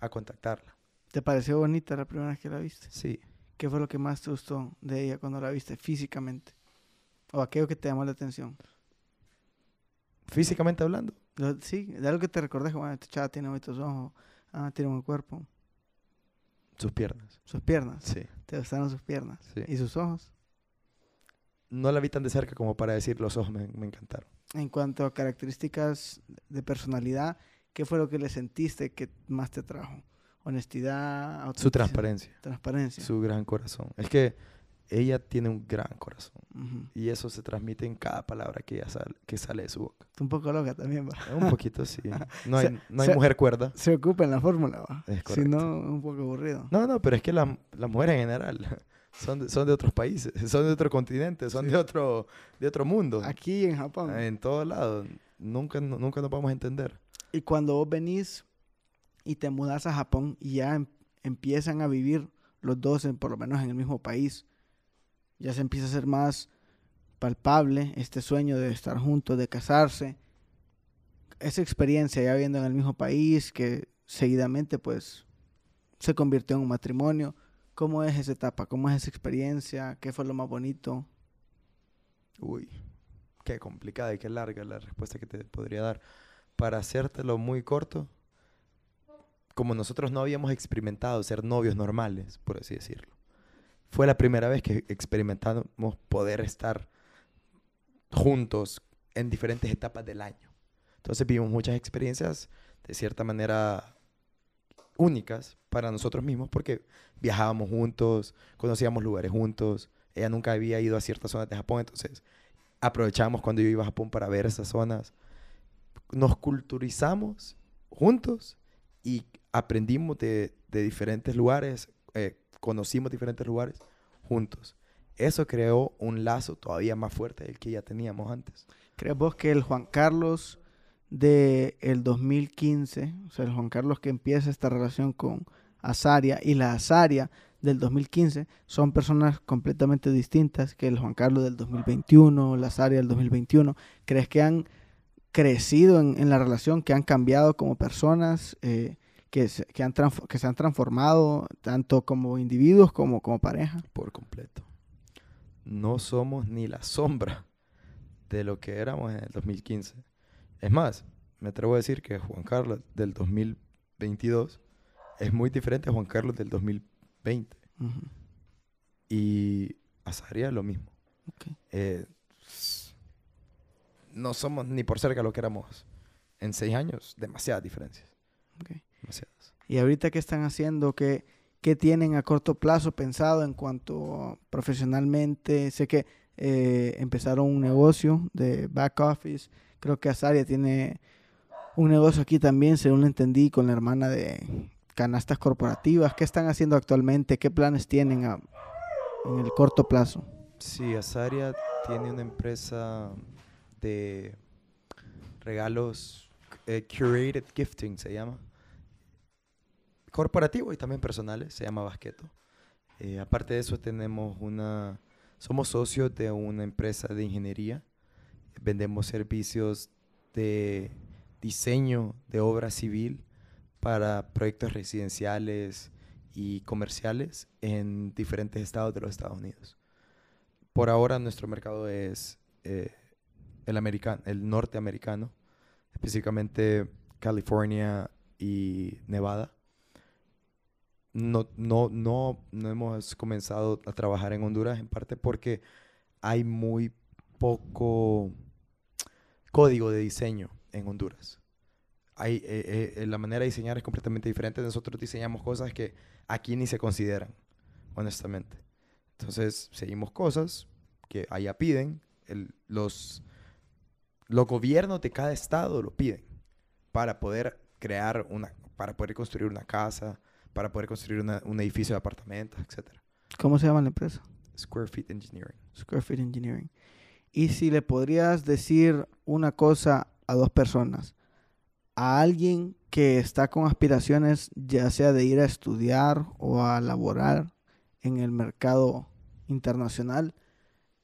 a contactarla. ¿Te pareció bonita la primera vez que la viste? Sí. ¿Qué fue lo que más te gustó de ella cuando la viste físicamente? ¿O aquello que te llamó la atención? Físicamente hablando, Lo- sí, de algo que te recordé, bueno, esta chava tiene bonitos ojos, ah, tiene buen cuerpo, sus piernas. sus piernas, Sí, te gustaron sus piernas. sí. ¿Y sus ojos? No la vi tan de cerca como para decir los ojos me, me encantaron. En cuanto a características de personalidad, ¿qué fue lo que le sentiste que más te trajo? Honestidad, Su transparencia, transparencia. su gran corazón. Es que ella tiene un gran corazón. Ujú. Y eso se transmite en cada palabra que, ella sale, que sale de su boca. Un poco loca también, va. Un poquito sí. No hay, no hay mujer cuerda. Se ocupa en la fórmula, va. Es Si no, un poco aburrido. No, no, pero es que la- las mujeres en general son de, son de otros países, son de otro continente, son Sí. de, otro, de otro mundo. Aquí en Japón. En todos lados. Nunca, no- nunca nos vamos a entender. Y cuando vos venís y te mudas a Japón y ya em- empiezan a vivir los dos, en, por lo menos en el mismo país, ya se empieza a hacer más palpable este sueño de estar juntos, de casarse. Esa experiencia ya viviendo en el mismo país, que seguidamente pues se convirtió en un matrimonio. ¿Cómo es esa etapa? ¿Cómo es esa experiencia? ¿Qué fue lo más bonito? Uy, qué complicada y qué larga la respuesta que te podría dar. Para hacértelo muy corto, como nosotros no habíamos experimentado ser novios normales, por así decirlo, fue la primera vez que experimentamos poder estar juntos en diferentes etapas del año. Entonces vivimos muchas experiencias de cierta manera únicas para nosotros mismos porque viajábamos juntos, conocíamos lugares juntos, ella nunca había ido a ciertas zonas de Japón, entonces aprovechábamos cuando yo iba a Japón para ver esas zonas. Nos culturizamos juntos y aprendimos de, de diferentes lugares, eh, conocimos diferentes lugares juntos. Eso creó un lazo todavía más fuerte del que ya teníamos antes. ¿Crees vos que el Juan Carlos de el 2015, o sea, el Juan Carlos que empieza esta relación con Azaria y la Azaria del 2015 son personas completamente distintas que el Juan Carlos del 2021, la Azaria del 2021? ¿Crees que han crecido en, en la relación, que han cambiado como personas, eh, que, se, que, han que se han transformado tanto como individuos como como pareja? por completo. No somos ni la sombra de lo que éramos en el 2015. Es más, me atrevo a decir que Juan Carlos del 2022 es muy diferente a Juan Carlos del 2020. Ujú. Y Azaria lo mismo. Ok. Eh, no somos ni por cerca lo que éramos en seis años. Demasiadas diferencias. Ok. Demasiadas. Y ahorita, ¿qué están haciendo? ¿Qué, qué tienen a corto plazo pensado en cuanto profesionalmente? Sé que eh, empezaron un negocio de back office. Creo que Azaria tiene un negocio aquí también, según lo entendí, con la hermana de canastas corporativas. ¿Qué están haciendo actualmente? ¿Qué planes tienen a- en el corto plazo? Sí, Azaria tiene una empresa de regalos, eh, curated gifting se llama. Corporativo y también personales, se llama Basqueto. Eh, aparte de eso tenemos una, somos socios de una empresa de ingeniería. Vendemos servicios de diseño de obra civil para proyectos residenciales y comerciales en diferentes estados de los Estados Unidos. Por ahora nuestro mercado es eh, el, americano, el norteamericano, específicamente California y Nevada. No, no, no, no hemos comenzado a trabajar en Honduras en parte porque hay muy poco código de diseño en Honduras. Hay, eh, eh, la manera de diseñar es completamente diferente. Nosotros diseñamos cosas que aquí ni se consideran, honestamente. Entonces, seguimos cosas que allá piden. Los, los gobiernos de cada estado lo piden para poder crear una, para poder construir una casa, para poder construir un edificio de apartamentos, etc. ¿Cómo se llama la empresa? Square Feet Engineering. Square Feet Engineering. Y si le podrías decir una cosa a dos personas, a alguien que está con aspiraciones ya sea de ir a estudiar o a laborar en el mercado internacional,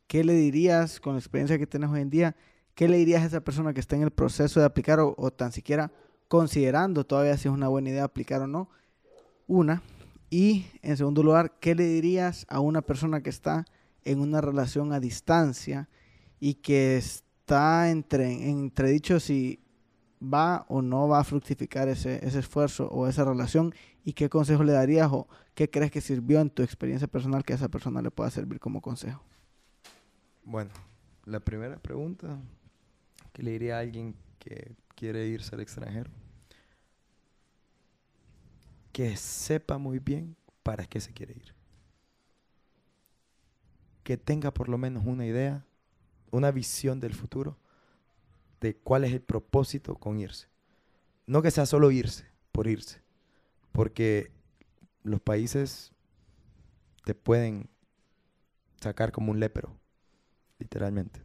¿qué le dirías con la experiencia que tienes hoy en día? ¿Qué le dirías a esa persona que está en el proceso de aplicar o, o tan siquiera considerando todavía si es una buena idea aplicar o no? Una. Y en segundo lugar, ¿qué le dirías a una persona que está en una relación a distancia y que está entre, entredicho si va o no va a fructificar ese, ese esfuerzo o esa relación y qué consejo le darías o qué crees que sirvió en tu experiencia personal que a esa persona le pueda servir como consejo? Bueno, la primera pregunta que le diría a alguien que quiere irse al extranjero, que sepa muy bien para qué se quiere ir. Que tenga por lo menos una idea una visión del futuro de cuál es el propósito con irse. No que sea solo irse por irse, porque los países te pueden sacar como un lépero, literalmente.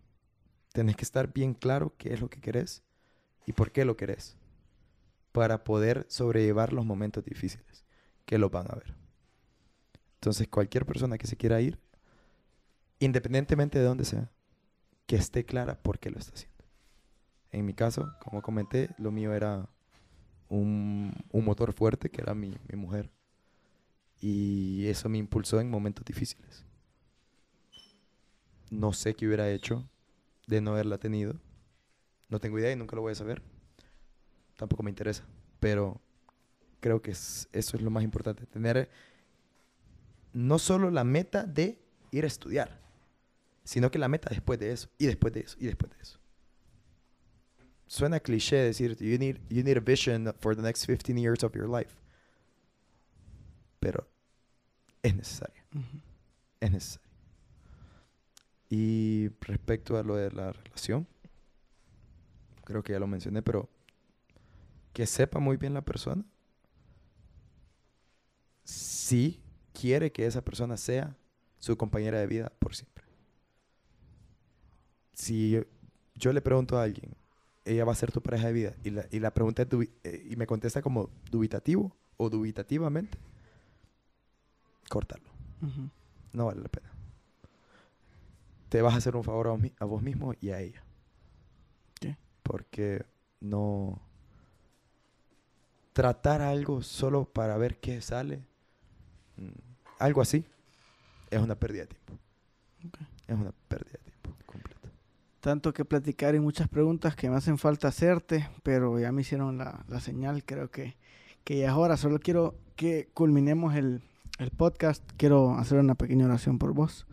Tienes que estar bien claro qué es lo que querés y por qué lo querés, para poder sobrellevar los momentos difíciles que lo van a ver. Entonces, cualquier persona que se quiera ir, independientemente de dónde sea, que esté clara por qué lo está haciendo. En mi caso, como comenté, lo mío era un, motor fuerte, que era mi, mi mujer. Y eso me impulsó en momentos difíciles. No sé qué hubiera hecho de no haberla tenido. No tengo idea y nunca lo voy a saber. Tampoco me interesa. Pero creo que eso es lo más importante. Tener no solo la meta de ir a estudiar, sino que la meta después de eso, y después de eso, y después de eso. Suena cliché decir, you need, you need a vision for the next 15 years of your life. Pero es necesario. Es necesario. Y respecto a lo de la relación, creo que ya lo mencioné, pero que sepa muy bien la persona si quiere que esa persona sea su compañera de vida por siempre si yo, le pregunto a alguien, ella va a ser tu pareja de vida, y la, y la pregunta eh, y me contesta como dubitativo o dubitativamente, córtalo. No vale la pena. Te vas a hacer un favor a a vos mismo y a ella. ¿Qué? Porque no... Tratar algo solo para ver qué sale, mm, algo así, es una pérdida de tiempo. Es una pérdida de tiempo tanto que platicar y muchas preguntas que me hacen falta hacerte, pero ya me hicieron la, la señal, creo que, que ya es hora. Solo quiero que culminemos el, el, podcast. Quiero hacer una pequeña oración por vos.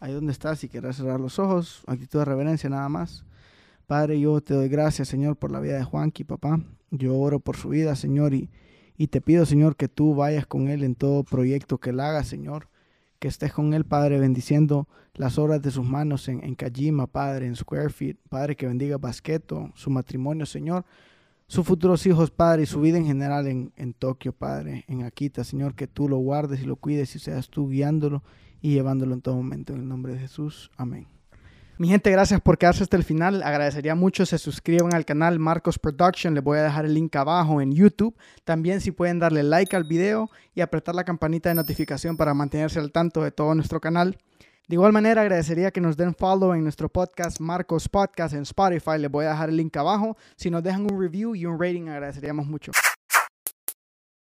Ahí donde estás, si quieres cerrar los ojos, actitud de reverencia nada más. Padre, yo te doy gracias, Señor, por la vida de Juanqui, papá. Yo oro por su vida, Señor, y, y te pido, Señor, que tú vayas con él en todo proyecto que él haga, Señor que estés con él, Padre, bendiciendo las obras de sus manos en, en Kajima, Padre, en Squarefeet, Padre, que bendiga Basqueto, su matrimonio, Señor, sus futuros hijos, Padre, y su vida en general en, en Tokio, Padre, en Akita, Señor, que tú lo guardes y lo cuides y seas tú guiándolo y llevándolo en todo momento, en el nombre de Jesús. Amén. Mi gente, gracias por quedarse hasta el final. Agradecería mucho se suscriban al canal Marcos Production. Les voy a dejar el link abajo en YouTube. También si pueden darle like al video y apretar la campanita de notificación para mantenerse al tanto de todo nuestro canal. De igual manera, agradecería que nos den follow en nuestro podcast Marcos Podcast en Spotify. Les voy a dejar el link abajo. Si nos dejan un review y un rating, agradeceríamos mucho.